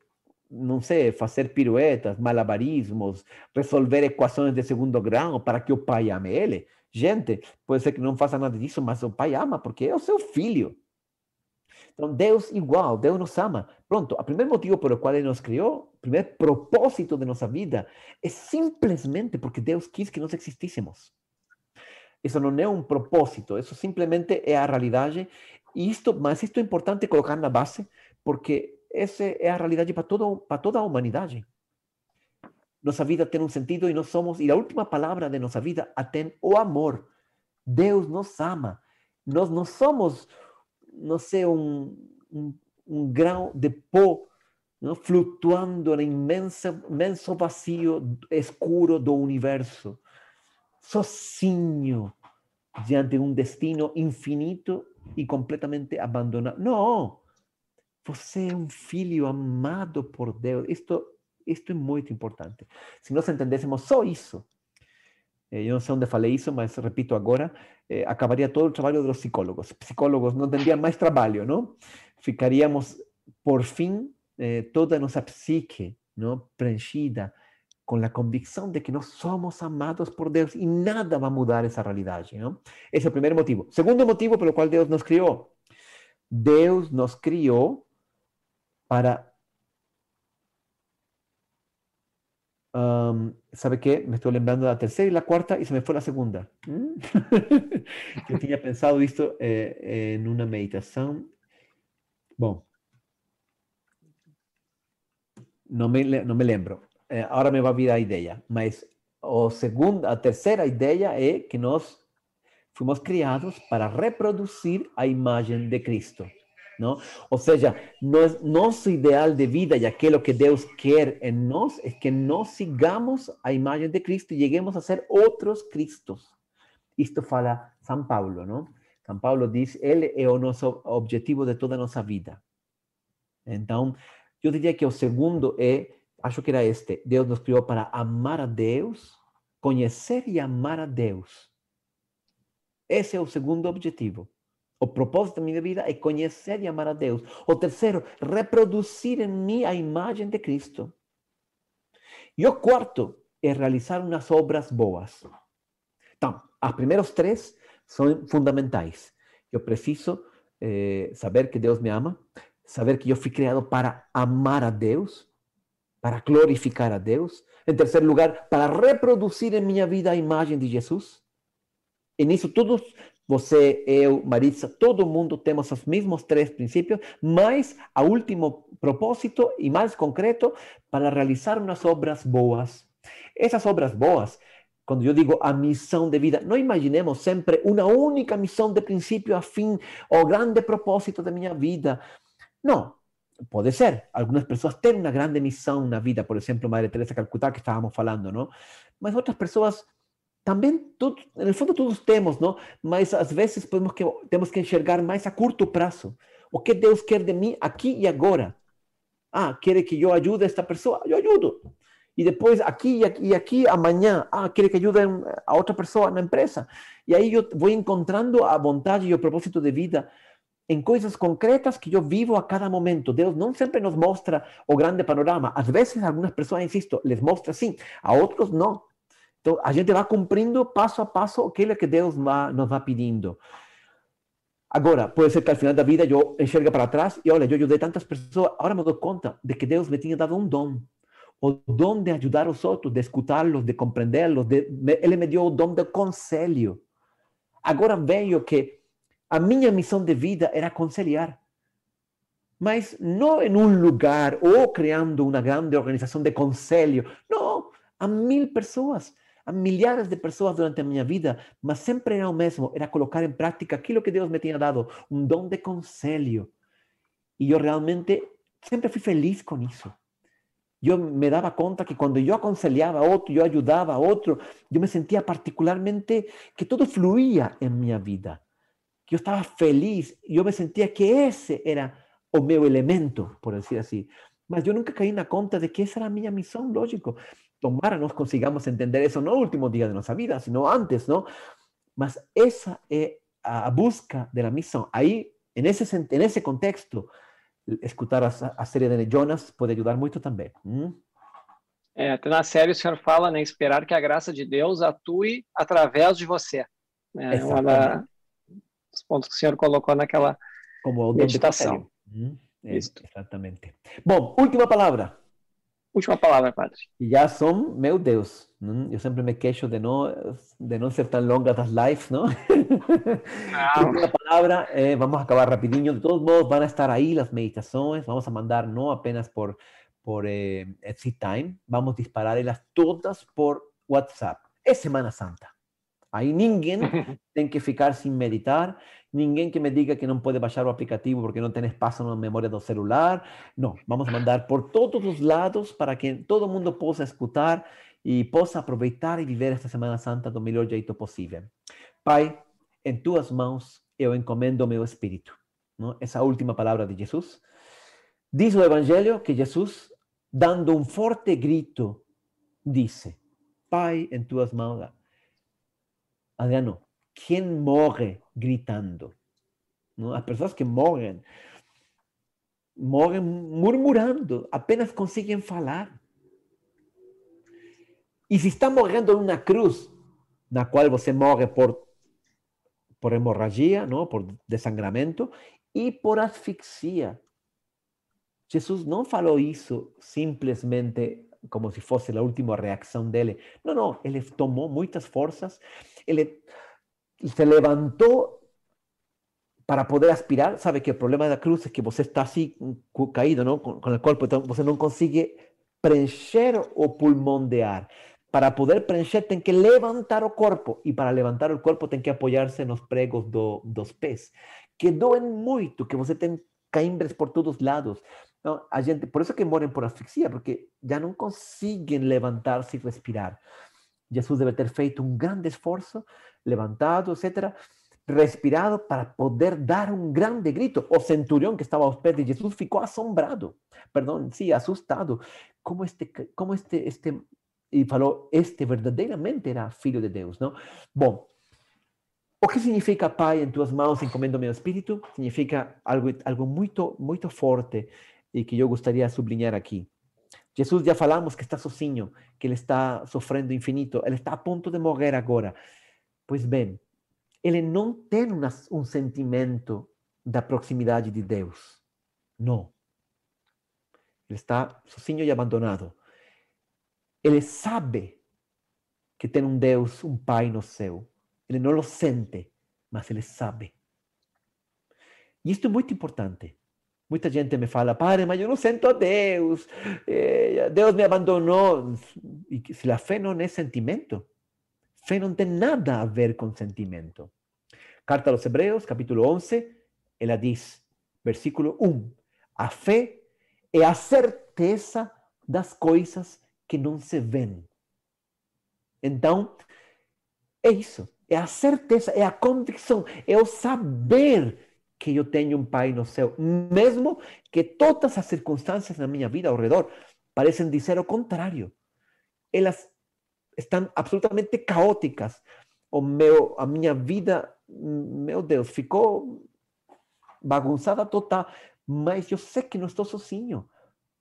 não sei, fazer piruetas, malabarismos, resolver equações de segundo grau para que o pai ame ele. Gente, pode ser que não faça nada disso, mas o pai ama porque é o seu filho. Então, Deus igual, Deus nos ama. Pronto, o primeiro motivo pelo qual Ele nos criou, o primeiro propósito de nossa vida, é simplesmente porque Deus quis que nós existíssemos. Isso não é um propósito, isso simplesmente é a realidade y esto, más esto es importante colocar la base, porque esa es la realidad para, todo, para toda la humanidad. Nuestra vida tiene un sentido y no somos, y la última palabra de nuestra vida ten o amor. Dios nos ama. Nos no somos, no sé, un, un, grano de po ¿no? fluctuando en el inmenso, inmenso vacío escuro do universo, sozinho diante de un destino infinito e completamente abandonado. Não! Você é um filho amado por Deus. Isto, isto é muito importante. Se nós entendêssemos só isso, eh, eu não sei onde falei isso, mas repito agora, eh, acabaria todo o trabalho dos psicólogos. Psicólogos não teriam mais trabalho, não? Ficaríamos, por fim, eh, toda a nossa psique não? preenchida con la convicción de que no somos amados por Dios y nada va a mudar esa realidad. ¿no? Ese es el primer motivo. Segundo motivo por el cual Dios nos crió. Dios nos crió para... ¿Sabe qué? Me estoy lembrando de la tercera y la cuarta y se me fue la segunda. ¿Mm? Yo tenía pensado esto eh, en una meditación. Bueno, no me, no me lembro. Eh, ahora me va a vir a ideia, mas o segundo, a terceira ideia é que nós fomos criados para reproduzir a imagem de Cristo. Não? Ou seja, nós, nosso ideal de vida e aquilo que Deus quer em nós é que nós sigamos a imagem de Cristo e cheguemos a ser outros Cristos. Isto fala São Paulo, não? São Paulo diz, ele é o nosso objetivo de toda a nossa vida. Então, eu diria que o segundo é acho que era este, Deus nos criou para amar a Deus, conhecer e amar a Deus. Esse é o segundo objetivo. O propósito de mi vida é conhecer e amar a Deus. O terceiro, reproduzir em mim a imagem de Cristo. E o quarto é realizar umas obras boas. Então, os primeiros três são fundamentais. Eu preciso eh, saber que Deus me ama, saber que eu fui criado para amar a Deus, para glorificar a Deus. Em terceiro lugar, para reproduzir em minha vida a imagem de Jesus. E nisso todos, você, eu, Maritza, todo mundo temos os mesmos três princípios, mas a último propósito e mais concreto, para realizar umas obras boas. Essas obras boas, quando eu digo a missão de vida, não imaginemos sempre uma única missão de princípio a fim, o grande propósito da minha vida. Não, pode ser. Algumas pessoas têm uma grande missão na vida, por exemplo, Madre Teresa Calcutá, que estávamos falando, não? Mas outras pessoas também, tudo, no fundo, todos temos, não? Mas às vezes podemos que, temos que enxergar mais a curto prazo. O que Deus quer de mim aqui e agora? Ah, quer que eu ajude esta pessoa? Eu ajudo. E depois, aqui e aqui, e aqui amanhã, ah, quer que ajude a outra pessoa na empresa. E aí eu vou encontrando a vontade e o propósito de vida em coisas concretas que eu vivo a cada momento. Deus não sempre nos mostra o grande panorama. Às vezes, algumas pessoas, insisto, les mostra sim, a outros não. Então, a gente vai cumprindo passo a passo aquilo que Deus nos vai pedindo. Agora, pode ser que ao final da vida eu enxergue para trás e olha, eu ajudei tantas pessoas, agora me dou conta de que Deus me tinha dado um dom. O dom de ajudar os outros, de escutá-los, de compreendê-los. Ele me deu o dom do conselho. Agora vejo que a minha missão de vida era conciliar. Mas não em um lugar ou criando uma grande organização de conselho. Não, a mil pessoas, a milhares de pessoas durante a minha vida, mas sempre era o mesmo, era colocar em prática aquilo que Deus me tinha dado, um dom de conselho. E eu realmente sempre fui feliz com isso. Eu me dava conta que quando eu aconselhava outro, eu ajudava outro, eu me sentia particularmente que tudo fluía em minha vida que eu estava feliz e eu me sentia que esse era o meu elemento, por dizer assim. Mas eu nunca caí na conta de que essa era a minha lógico. Tomara nós consigamos entender isso no último dia de nossa vida, sino antes, não? Mas essa é a busca da missão. Aí, nesse, nesse contexto, escutar a, a série de Jonas pode ajudar muito também. Hum? É, até na série o senhor fala, né, esperar que a graça de Deus atue através de você. É uma da, os pontos que o senhor colocou naquela Como meditação. Hum, é, exatamente. Bom, última palavra. Última palavra, padre. Já são, meu Deus, eu sempre me queixo de não, de não ser tão longa das lives, não? Ah. última palavra, é, vamos acabar rapidinho. De todos modos, van a estar aí as meditações, vamos a mandar não apenas por, por eh, Time, vamos disparar elas todas por WhatsApp. É Semana Santa. Aí ninguém tem que ficar sem meditar, ninguém que me diga que não pode baixar o aplicativo porque não tem espaço na memória do celular. Não, vamos mandar por todos os lados para que todo mundo possa escutar e possa aproveitar e viver esta Semana Santa do melhor jeito possível. Pai, em tuas mãos eu encomendo meu espírito. Não? Essa última palavra de Jesus. Diz o Evangelho que Jesus, dando um forte grito, disse: Pai, em tuas mãos Adriano, ¿quién morre gritando? ¿No? Las personas que morren, morren murmurando, apenas consiguen falar. E se está morrendo numa cruz, na qual você morre por, por hemorragia, não? por desangramento, e por asfixia. Jesus não falou isso simplesmente como se fosse a última reação dele. Não, não, ele tomou muitas forças ele se levantou para poder aspirar. Sabe que o problema da cruz é que você está assim, caído, não? Com, com o corpo, então você não consegue preencher o pulmão de ar. Para poder preencher, tem que levantar o corpo. E para levantar o corpo, tem que apoiar-se nos pregos do, dos pés, que doem muito, que você tem cãibres por todos lados. Então, a gente, por isso que morrem por asfixia, porque já não conseguem levantar-se e respirar. Jesus debe ter feito um grande esforço, levantado, etc., respirado para poder dar um grande grito. O centurião que estava aos pés de Jesus ficou assombrado, perdão, sim, assustado. Como este, como este, este, e falou, este verdadeiramente era filho de Deus, não? Bom, O que significa, Pai, em tuas mãos encomendo meu espírito? Significa algo, algo muito, muito forte e que eu gostaria de sublinhar aqui. Jesus já falamos que está sozinho, que ele está sofrendo infinito, ele está a ponto de morrer agora. Pois bem, ele não tem uma, um sentimento da proximidade de Deus. Não. Ele está sozinho e abandonado. Ele sabe que tem um Deus, um Pai no céu. Ele não lo sente, mas ele sabe. E isto é muito importante. Muita gente me fala, padre, mas eu não sinto a Deus, eh, Deus me abandonou. E se a fé não é sentimento, fé não tem nada a ver com sentimento. Carta aos Hebreus, capítulo 11, ela diz, versículo 1, a fé é a certeza das coisas que não se veem. Então, é isso. É a certeza, é a convicção, é o saber que eu tenho um Pai no céu, mesmo que todas as circunstâncias na minha vida ao redor parecem dizer o contrário. Elas absolutamente caóticas. O meu, a minha vida, meu Deus, ficou bagunçada total. Mas eu sei que não estou sozinho,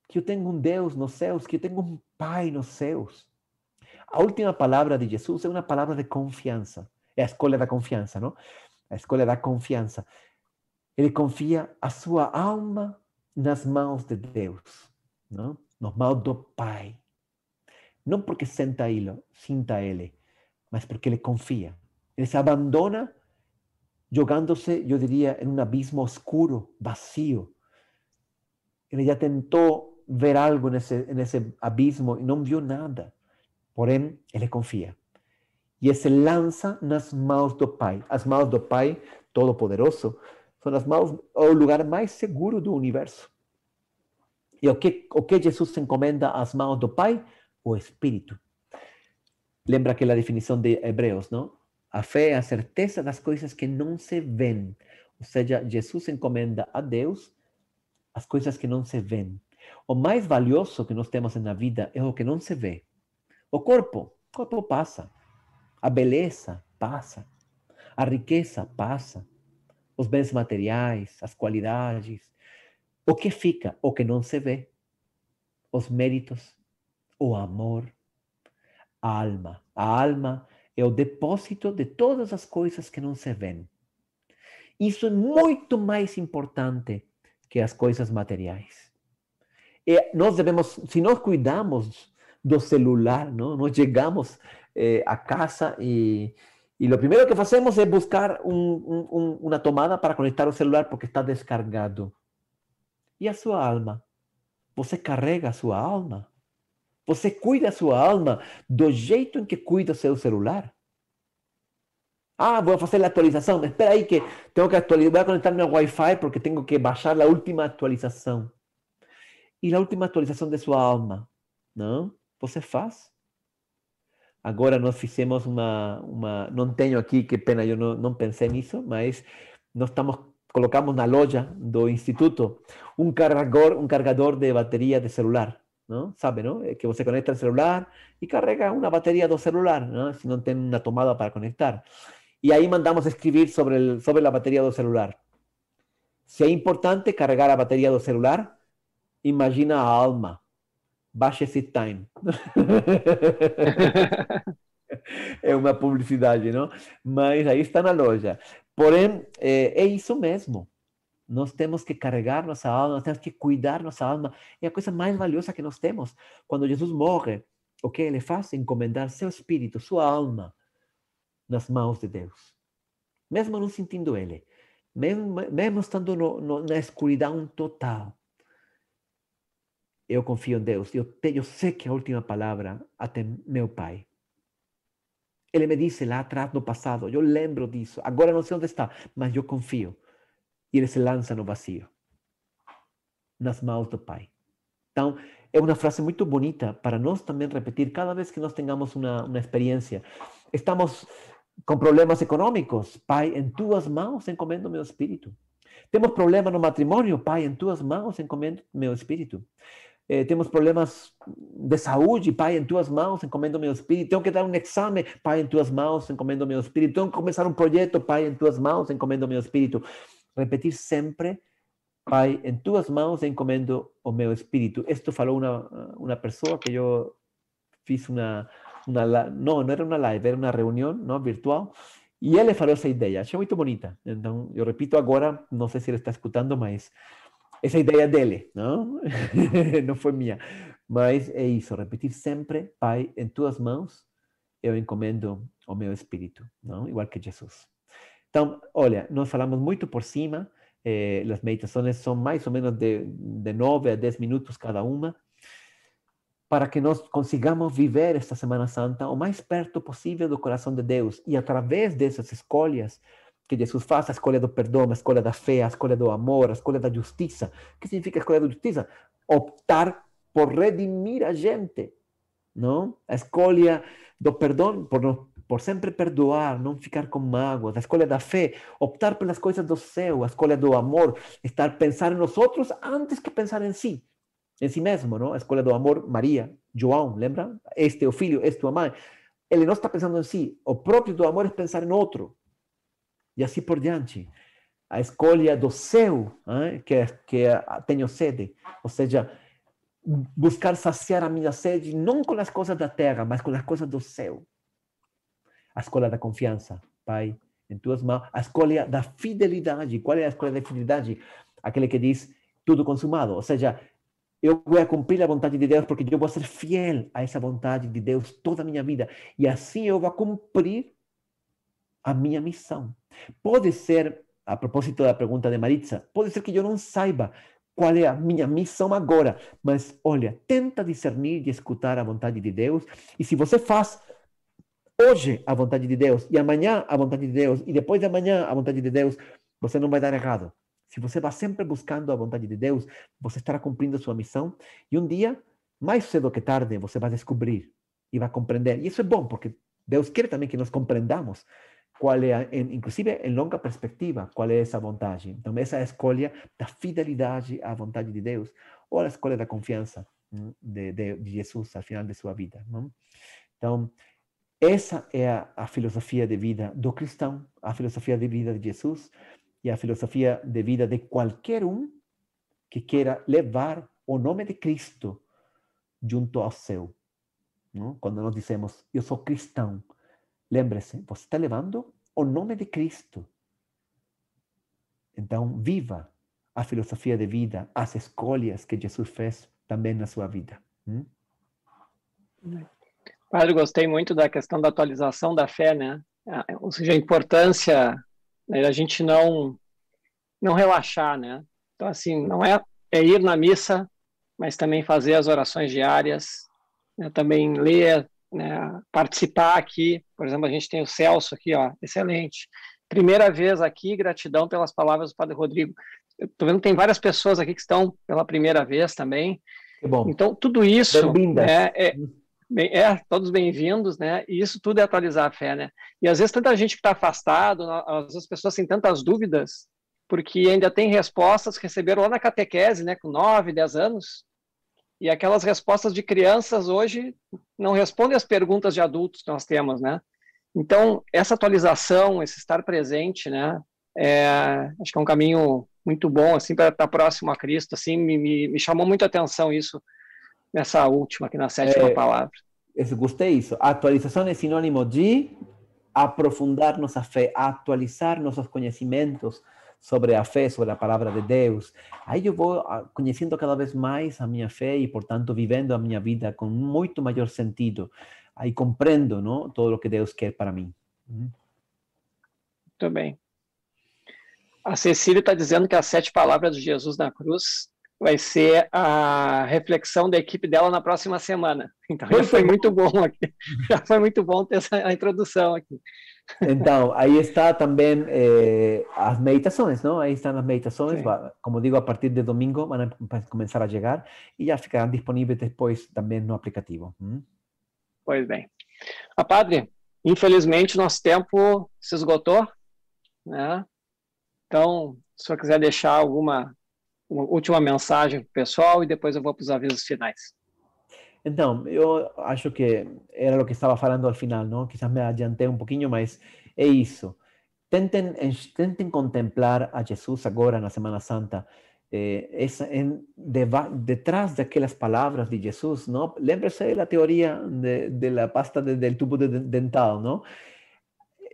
que eu tenho um Deus nos céus, que eu tenho um Pai nos céus. A última palavra de Jesus é uma palavra de confiança. É a escola da confiança, não? A escola da confiança. Ele confia a sua alma nas mãos de Deus, não? Nas mãos do Pai. Não porque senta ele, sinta ele, mas porque ele confia. Ele se abandona jogando-se, eu diria, em um abismo escuro, vazio. Ele já tentou ver algo nesse, nesse abismo e não viu nada. Porém, ele confia e se lança nas mãos do Pai. As mãos do Pai Todo-Poderoso são as mãos, o lugar mais seguro do universo. E o que, o que Jesus encomenda às mãos do Pai? O Espírito. Lembra aquela definição de Hebreus, não? A fé é a certeza das coisas que não se veem. Ou seja, Jesus encomenda a Deus as coisas que não se veem. O mais valioso que nós temos na vida é o que não se vê. O corpo, o corpo passa. A beleza passa, a riqueza passa, os bens materiais, as qualidades. O que fica? O que não se vê. Os méritos, o amor, a alma. A alma é o depósito de todas as coisas que não se veem. Isso é muito mais importante que as coisas materiais. E nós devemos, se nós cuidamos do celular, não? nós chegamos eh, a casa y, y, lo primero que hacemos es buscar un, un, una tomada para conectar o celular porque está descargado. E a sua alma? Você carrega a sua alma? Você cuida a sua alma do jeito em que cuida o seu celular? Ah, vou fazer a atualização. Espera aí que tenho que atualizar. Vou conectar meu Wi-Fi porque tenho que baixar a última atualização. E a última atualização de sua alma? Não? Você faz? Agora nós fizemos uma, uma não tenho aqui, que pena, eu não, não pensei nisso, mas nós estamos colocamos na loja do instituto um carregador, um carregador de bateria de celular, não? Sabe, não? É que você conecta o celular e carrega uma bateria do celular, não? Se não tem uma tomada para conectar. E aí mandamos escrever sobre el, sobre a bateria do celular. Se é importante carregar a bateria do celular, imagina a alma baixa esse time. é uma publicidade, não? Mas aí está na loja. Porém, é, é, isso mesmo. Nós temos que carregar nossa alma, nós temos que cuidar nossa alma. É a coisa mais valiosa que nós temos. Quando Jesus morre, o que ele faz? Encomendar seu espírito, sua alma, nas mãos de Deus. Mesmo não sentindo ele, mesmo, mesmo estando no, no, na escuridão total, eu confio em Deus. Eu, te, eu sei que a última palavra até meu pai. Ele me disse lá atrás no passado, eu lembro disso. Agora não sei onde está, mas eu confio. E ele se lança no vazio, nas mãos do Pai. Então, é uma frase muito bonita para nós também repetir cada vez que nós tenhamos uma, uma experiência. Estamos com problemas econômicos, Pai, em tuas mãos encomendo meu espírito. Temos problema no matrimônio, Pai, em tuas mãos encomendo meu espírito. Eh, problemas de saúde, Pai, em tuas mãos, encomendo meu espírito. Tenho que dar um exame, Pai, em tuas mãos, encomendo meu espírito. Tenho que começar um projeto, Pai, em tuas mãos, encomendo meu espírito. Repetir sempre, Pai, em tuas mãos, encomendo o meu espírito. Isto falou uma, uma que eu fiz uma, uma. Não, não era uma live, era uma reunião não, virtual. E ele falou essa ideia. Achei muito bonita. Então, eu repito agora, não sei se ele está escutando, mas essa ideia dele, não? não foi minha. Mas é isso, repetir sempre, Pai, em tuas mãos eu encomendo o meu espírito, não? Igual que Jesus. Então, olha, nós falamos muito por cima, eh, as meditações são mais ou menos de, de 9 a 10 minutos cada uma, para que nós consigamos viver esta Semana Santa o mais perto possível do coração de Deus e através dessas escolhas que Jesus faz, a escolha do perdão, a escolha da fé, a escolha do amor, a escolha da justiça. O que significa a escolha da justiça? Optar por redimir a gente, não? A escolha do perdão, por, por sempre perdoar, não ficar com mágoas. A escolha da fé, optar pelas coisas do céu. A escolha do amor, estar pensar nós outros antes que pensar em si, em si mesmo, não? A escolha do amor, Maria, João, lembra? Este é o filho, este é a mãe. Ele não está pensando em si. O próprio do amor é pensar em outro e assim por diante. A escolha do céu, hein, que, que tenho sede, ou seja, buscar saciar a minha sede não com as coisas da terra, mas com as coisas do céu. A escolha da confiança, Pai, em tuas mãos. A escolha da fidelidade. Qual é a escolha da fidelidade? Aquele que diz tudo consumado, ou seja, eu vou cumprir a vontade de Deus porque eu vou ser fiel a essa vontade de Deus toda a minha vida. E assim eu vou cumprir a minha missão. Pode ser, a propósito da pergunta de Maritza, pode ser que eu não saiba qual é a minha missão agora, mas olha, tenta discernir e escutar a vontade de Deus, e se você faz hoje a vontade de Deus, e amanhã a vontade de Deus, e depois de amanhã a vontade de Deus, você não vai dar errado. Se você vai sempre buscando a vontade de Deus, você estará cumprindo a sua missão, e um dia, mais cedo que tarde, você vai descobrir e vai compreender. E isso é bom, porque Deus quer também que nós compreendamos qual é, inclusive em longa perspectiva, qual é essa vontade. Então, essa a escolha da fidelidade à vontade de Deus, ou a escolha da confiança de, de, de Jesus ao final de sua vida. Não? Então, essa é a, a, filosofia de vida do cristão, a filosofia de vida de Jesus e a filosofia de vida de qualquer um que queira levar o nome de Cristo junto ao céu. Não? Quando nós dizemos, eu sou cristão, Lembre-se, você está levando o nome de Cristo. Então, viva a filosofia de vida, as escolhas que Jesus fez também na sua vida. Hum? Padre, gostei muito da questão da atualização da fé, né? Ou seja, a importância né, da gente não não relaxar, né? Então, assim, não é, é ir na missa, mas também fazer as orações diárias, né? também ler né, participar aqui. Por exemplo, a gente tem o Celso aqui, ó, excelente. Primeira vez aqui, gratidão pelas palavras do Padre Rodrigo. Estou vendo que tem várias pessoas aqui que estão pela primeira vez também. Que bom. Então, tudo isso né, é, bem, é, todos bem-vindos, né? E isso tudo é atualizar a fé, né? E às vezes tanta gente que está afastado, às vezes as pessoas têm tantas dúvidas, porque ainda tem respostas que receberam lá na catequese, né, com 9, 10 anos, e aquelas respostas de crianças hoje não respondem às perguntas de adultos que nós temos, né? Então, essa atualização, esse estar presente, né? É, acho que é um caminho muito bom, assim, para estar próximo a Cristo, assim, me, me, me, chamou muito a atenção isso nessa última, aqui na sétima é, palavra. Eu gostei disso. Atualização é sinônimo de aprofundar nossa fé, atualizar nossos conhecimentos, sobre a fé, sobre a palavra de Deus. Aí eu vou conhecendo cada vez mais a minha fé e, portanto, vivendo a minha vida com muito maior sentido. Aí compreendo não, todo o que Deus quer para mim. Muito bem. A Cecília está dizendo que as sete palavras de Jesus na cruz vai ser a reflexão da equipe dela na próxima semana. Então, já foi muito bom aqui. Já foi muito bom ter essa introdução aqui. Então, aí está também eh, as meditações, não? Aí estão as meditações, como digo, a partir de domingo vão começar a chegar e já ficarão disponíveis depois também no aplicativo. Hum? Pois bem. A padre, infelizmente nosso tempo se esgotou, né? Então, se você quiser deixar alguma uma última mensagem para o pessoal e depois eu vou para os avisos finais. Então, eu acho que era o que estava falando ao final, não? Quizás me adiantei um pouquinho, mas é isso. Tentem, tentem contemplar a Jesus agora na Semana Santa. Eh, es en, de, detrás de aquellas palabras de. Lémbrese de la teoría de, la pasta de, del tubo de, dental.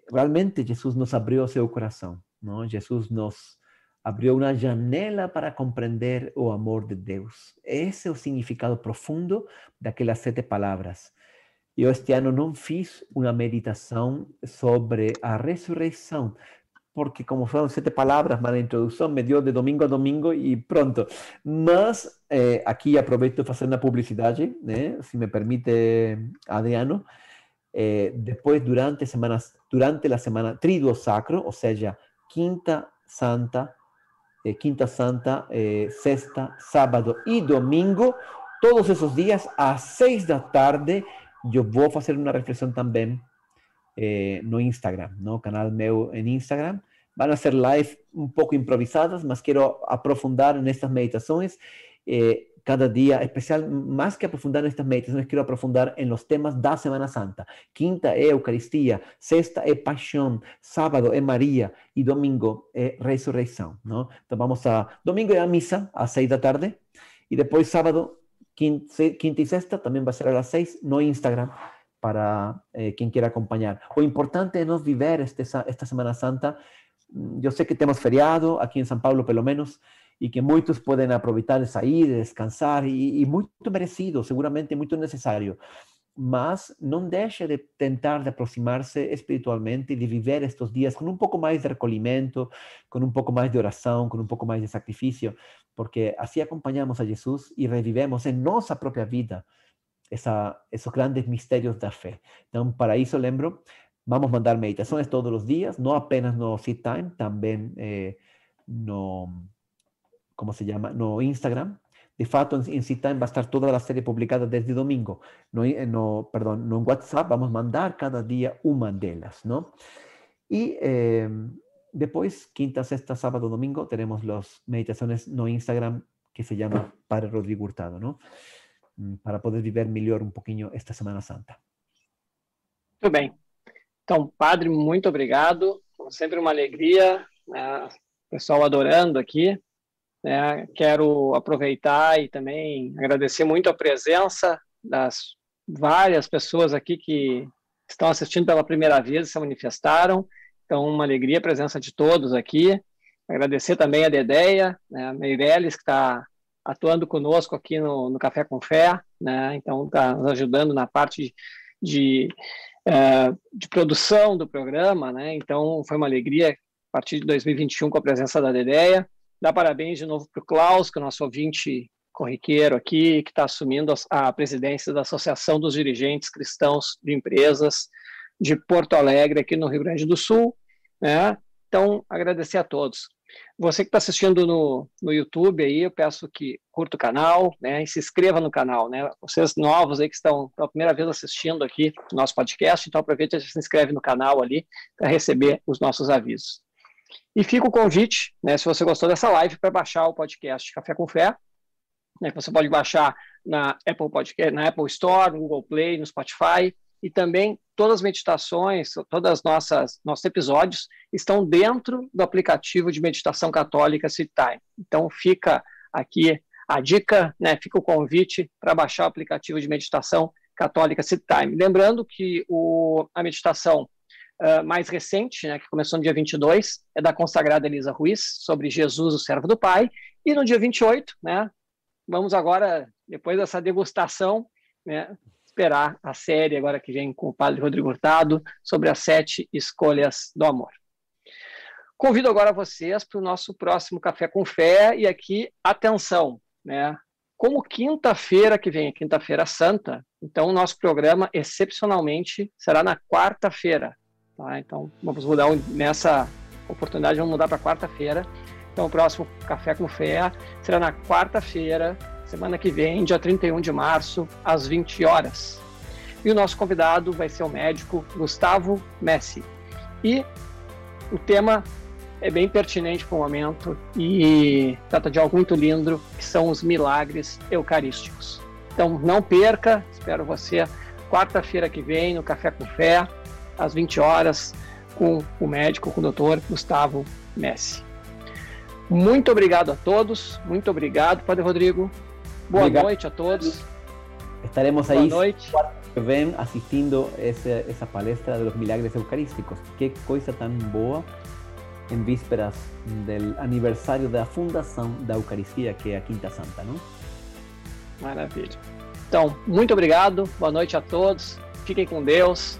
Realmente Jesús nos abrió su corazón, ¿no? Jesús nos abrió una janela para comprender o amor de Deus. Ese es el significado profundo de aquellas siete palabras. Eu este ano não fiz uma meditação sobre a ressurreição, porque como fueron siete palabras más la introducción, me dio de domingo a domingo y pronto. Más eh, aquí aprovecho para hacer una publicidad, ¿eh? si me permite Adriano. Eh, después, durante, semanas, durante la semana Triduo Sacro, o sea, Quinta Santa, eh, Quinta Santa, eh, Sexta, Sábado y Domingo, todos esos días a seis de la tarde, yo voy a hacer una reflexión también eh, no Instagram, no canal meu en Instagram. Van a ser live un poco improvisadas, mas quiero aprofundar en estas meditaciones. Eh, cada día, especial, más que aprofundar en estas meditaciones, quiero aprofundar en los temas da Semana Santa. Quinta es Eucaristía, sexta es Pasión, sábado es María y domingo es Resurrección, ¿no? Entonces vamos a, domingo es a misa a seis de la tarde y después sábado, quinta, y sexta también va a ser a las seis, no Instagram, para eh, quien quiera acompañar. Lo importante es vivir este, esta Semana Santa. Mm, yo sé que tenemos feriado aquí en San Pablo, pelo menos, y que aprovechar de salir, de descansar, y muy merecido, seguramente muy necesario. Mas no deje de tentar de aproximarse espiritualmente y de vivir estos días con un poco más de recolimiento, con un poco más de oración, con un poco más de sacrificio, porque así acompañamos a Jesús y revivemos en nuestra propia vida esa, esos grandes misterios de la fe. Entonces, para eso, lembro, vamos a mandar meditaciones todos los días, no apenas no Seed Time, también eh, no, ¿cómo se llama? No Instagram. De fato, en, Time va a estar toda la serie publicada desde domingo. No, eh, no, perdón, no en WhatsApp, vamos a mandar cada día una de ¿no? Y eh, después, quinta, sexta, sábado, domingo, tenemos las meditaciones no Instagram que se llama Padre Rodrigo Hurtado, ¿no? Mm, para poder viver melhor um pouquinho esta Semana Santa. Muito bem. Então, Padre, muito obrigado. Como sempre, uma alegria. Né? Pessoal adorando aqui. Né? Quero aproveitar e também agradecer muito a presença das várias pessoas aqui que estão assistindo pela primeira vez e se manifestaram. Então, uma alegria a presença de todos aqui. Agradecer também a Dedeia, né, a Meirelles, que está atuando conosco aqui no, no Café com Fé, né? Então está nos ajudando na parte de, de, é, de, produção do programa, né? Então foi uma alegria a partir de 2021 com a presença da Dedeia. Dá parabéns de novo para o Klaus, que é o nosso ouvinte corriqueiro aqui, que está assumindo a, presidência da Associação dos Dirigentes Cristãos de Empresas de Porto Alegre, aqui no Rio Grande do Sul. Né? Então, agradecer a todos. Você que está assistindo no, no YouTube aí, eu peço que curta o canal, né, e se inscreva no canal, né, vocês novos aí que estão pela primeira vez assistindo aqui nosso podcast, então aproveite e se inscreve no canal ali para receber os nossos avisos. E fica o convite, né, se você gostou dessa live, para baixar o podcast Café com Fé, né, você pode baixar na Apple Podcast, na Apple Store, no Google Play, no Spotify, e também todas as meditações, todas as nossas nossos episódios estão dentro do aplicativo de meditação católica Time. Então fica aqui a dica, né, fica o convite para baixar o aplicativo de meditação católica Time. Lembrando que o, a meditação uh, mais recente, né, que começou no dia 22, é da consagrada Elisa Ruiz, sobre Jesus, o servo do Pai, e no dia 28, né, vamos agora, depois dessa degustação, né, esperar a série agora que vem com o padre Rodrigo Hurtado sobre as sete escolhas do amor. Convido agora vocês para o nosso próximo Café com Fé e aqui, atenção, né? Como quinta-feira que vem, quinta-feira santa, então o nosso programa excepcionalmente será na quarta-feira. Tá? Então vamos mudar nessa oportunidade, vamos mudar para quarta-feira. Então o próximo Café com Fé será na quarta-feira, semana que vem, dia 31 de março, às 20 horas. E o nosso convidado vai ser o médico Gustavo Messi. E o tema é bem pertinente para o momento e trata de algo muito lindo, que são os milagres eucarísticos. Então não perca, espero você quarta-feira que vem no Café com Fé, às 20 horas, com o médico, com o doutor Gustavo Messi. Muito obrigado a todos, muito obrigado, Padre Rodrigo. Boa obrigado. noite a todos. Estaremos aí quarta que vem assistindo essa, essa palestra dos milagres eucarísticos. Que coisa tão boa em vísperas do aniversário da fundação da Eucaristia, que é a Quinta Santa, não? Maravilha. Então, muito obrigado, boa noite a todos, fiquem com Deus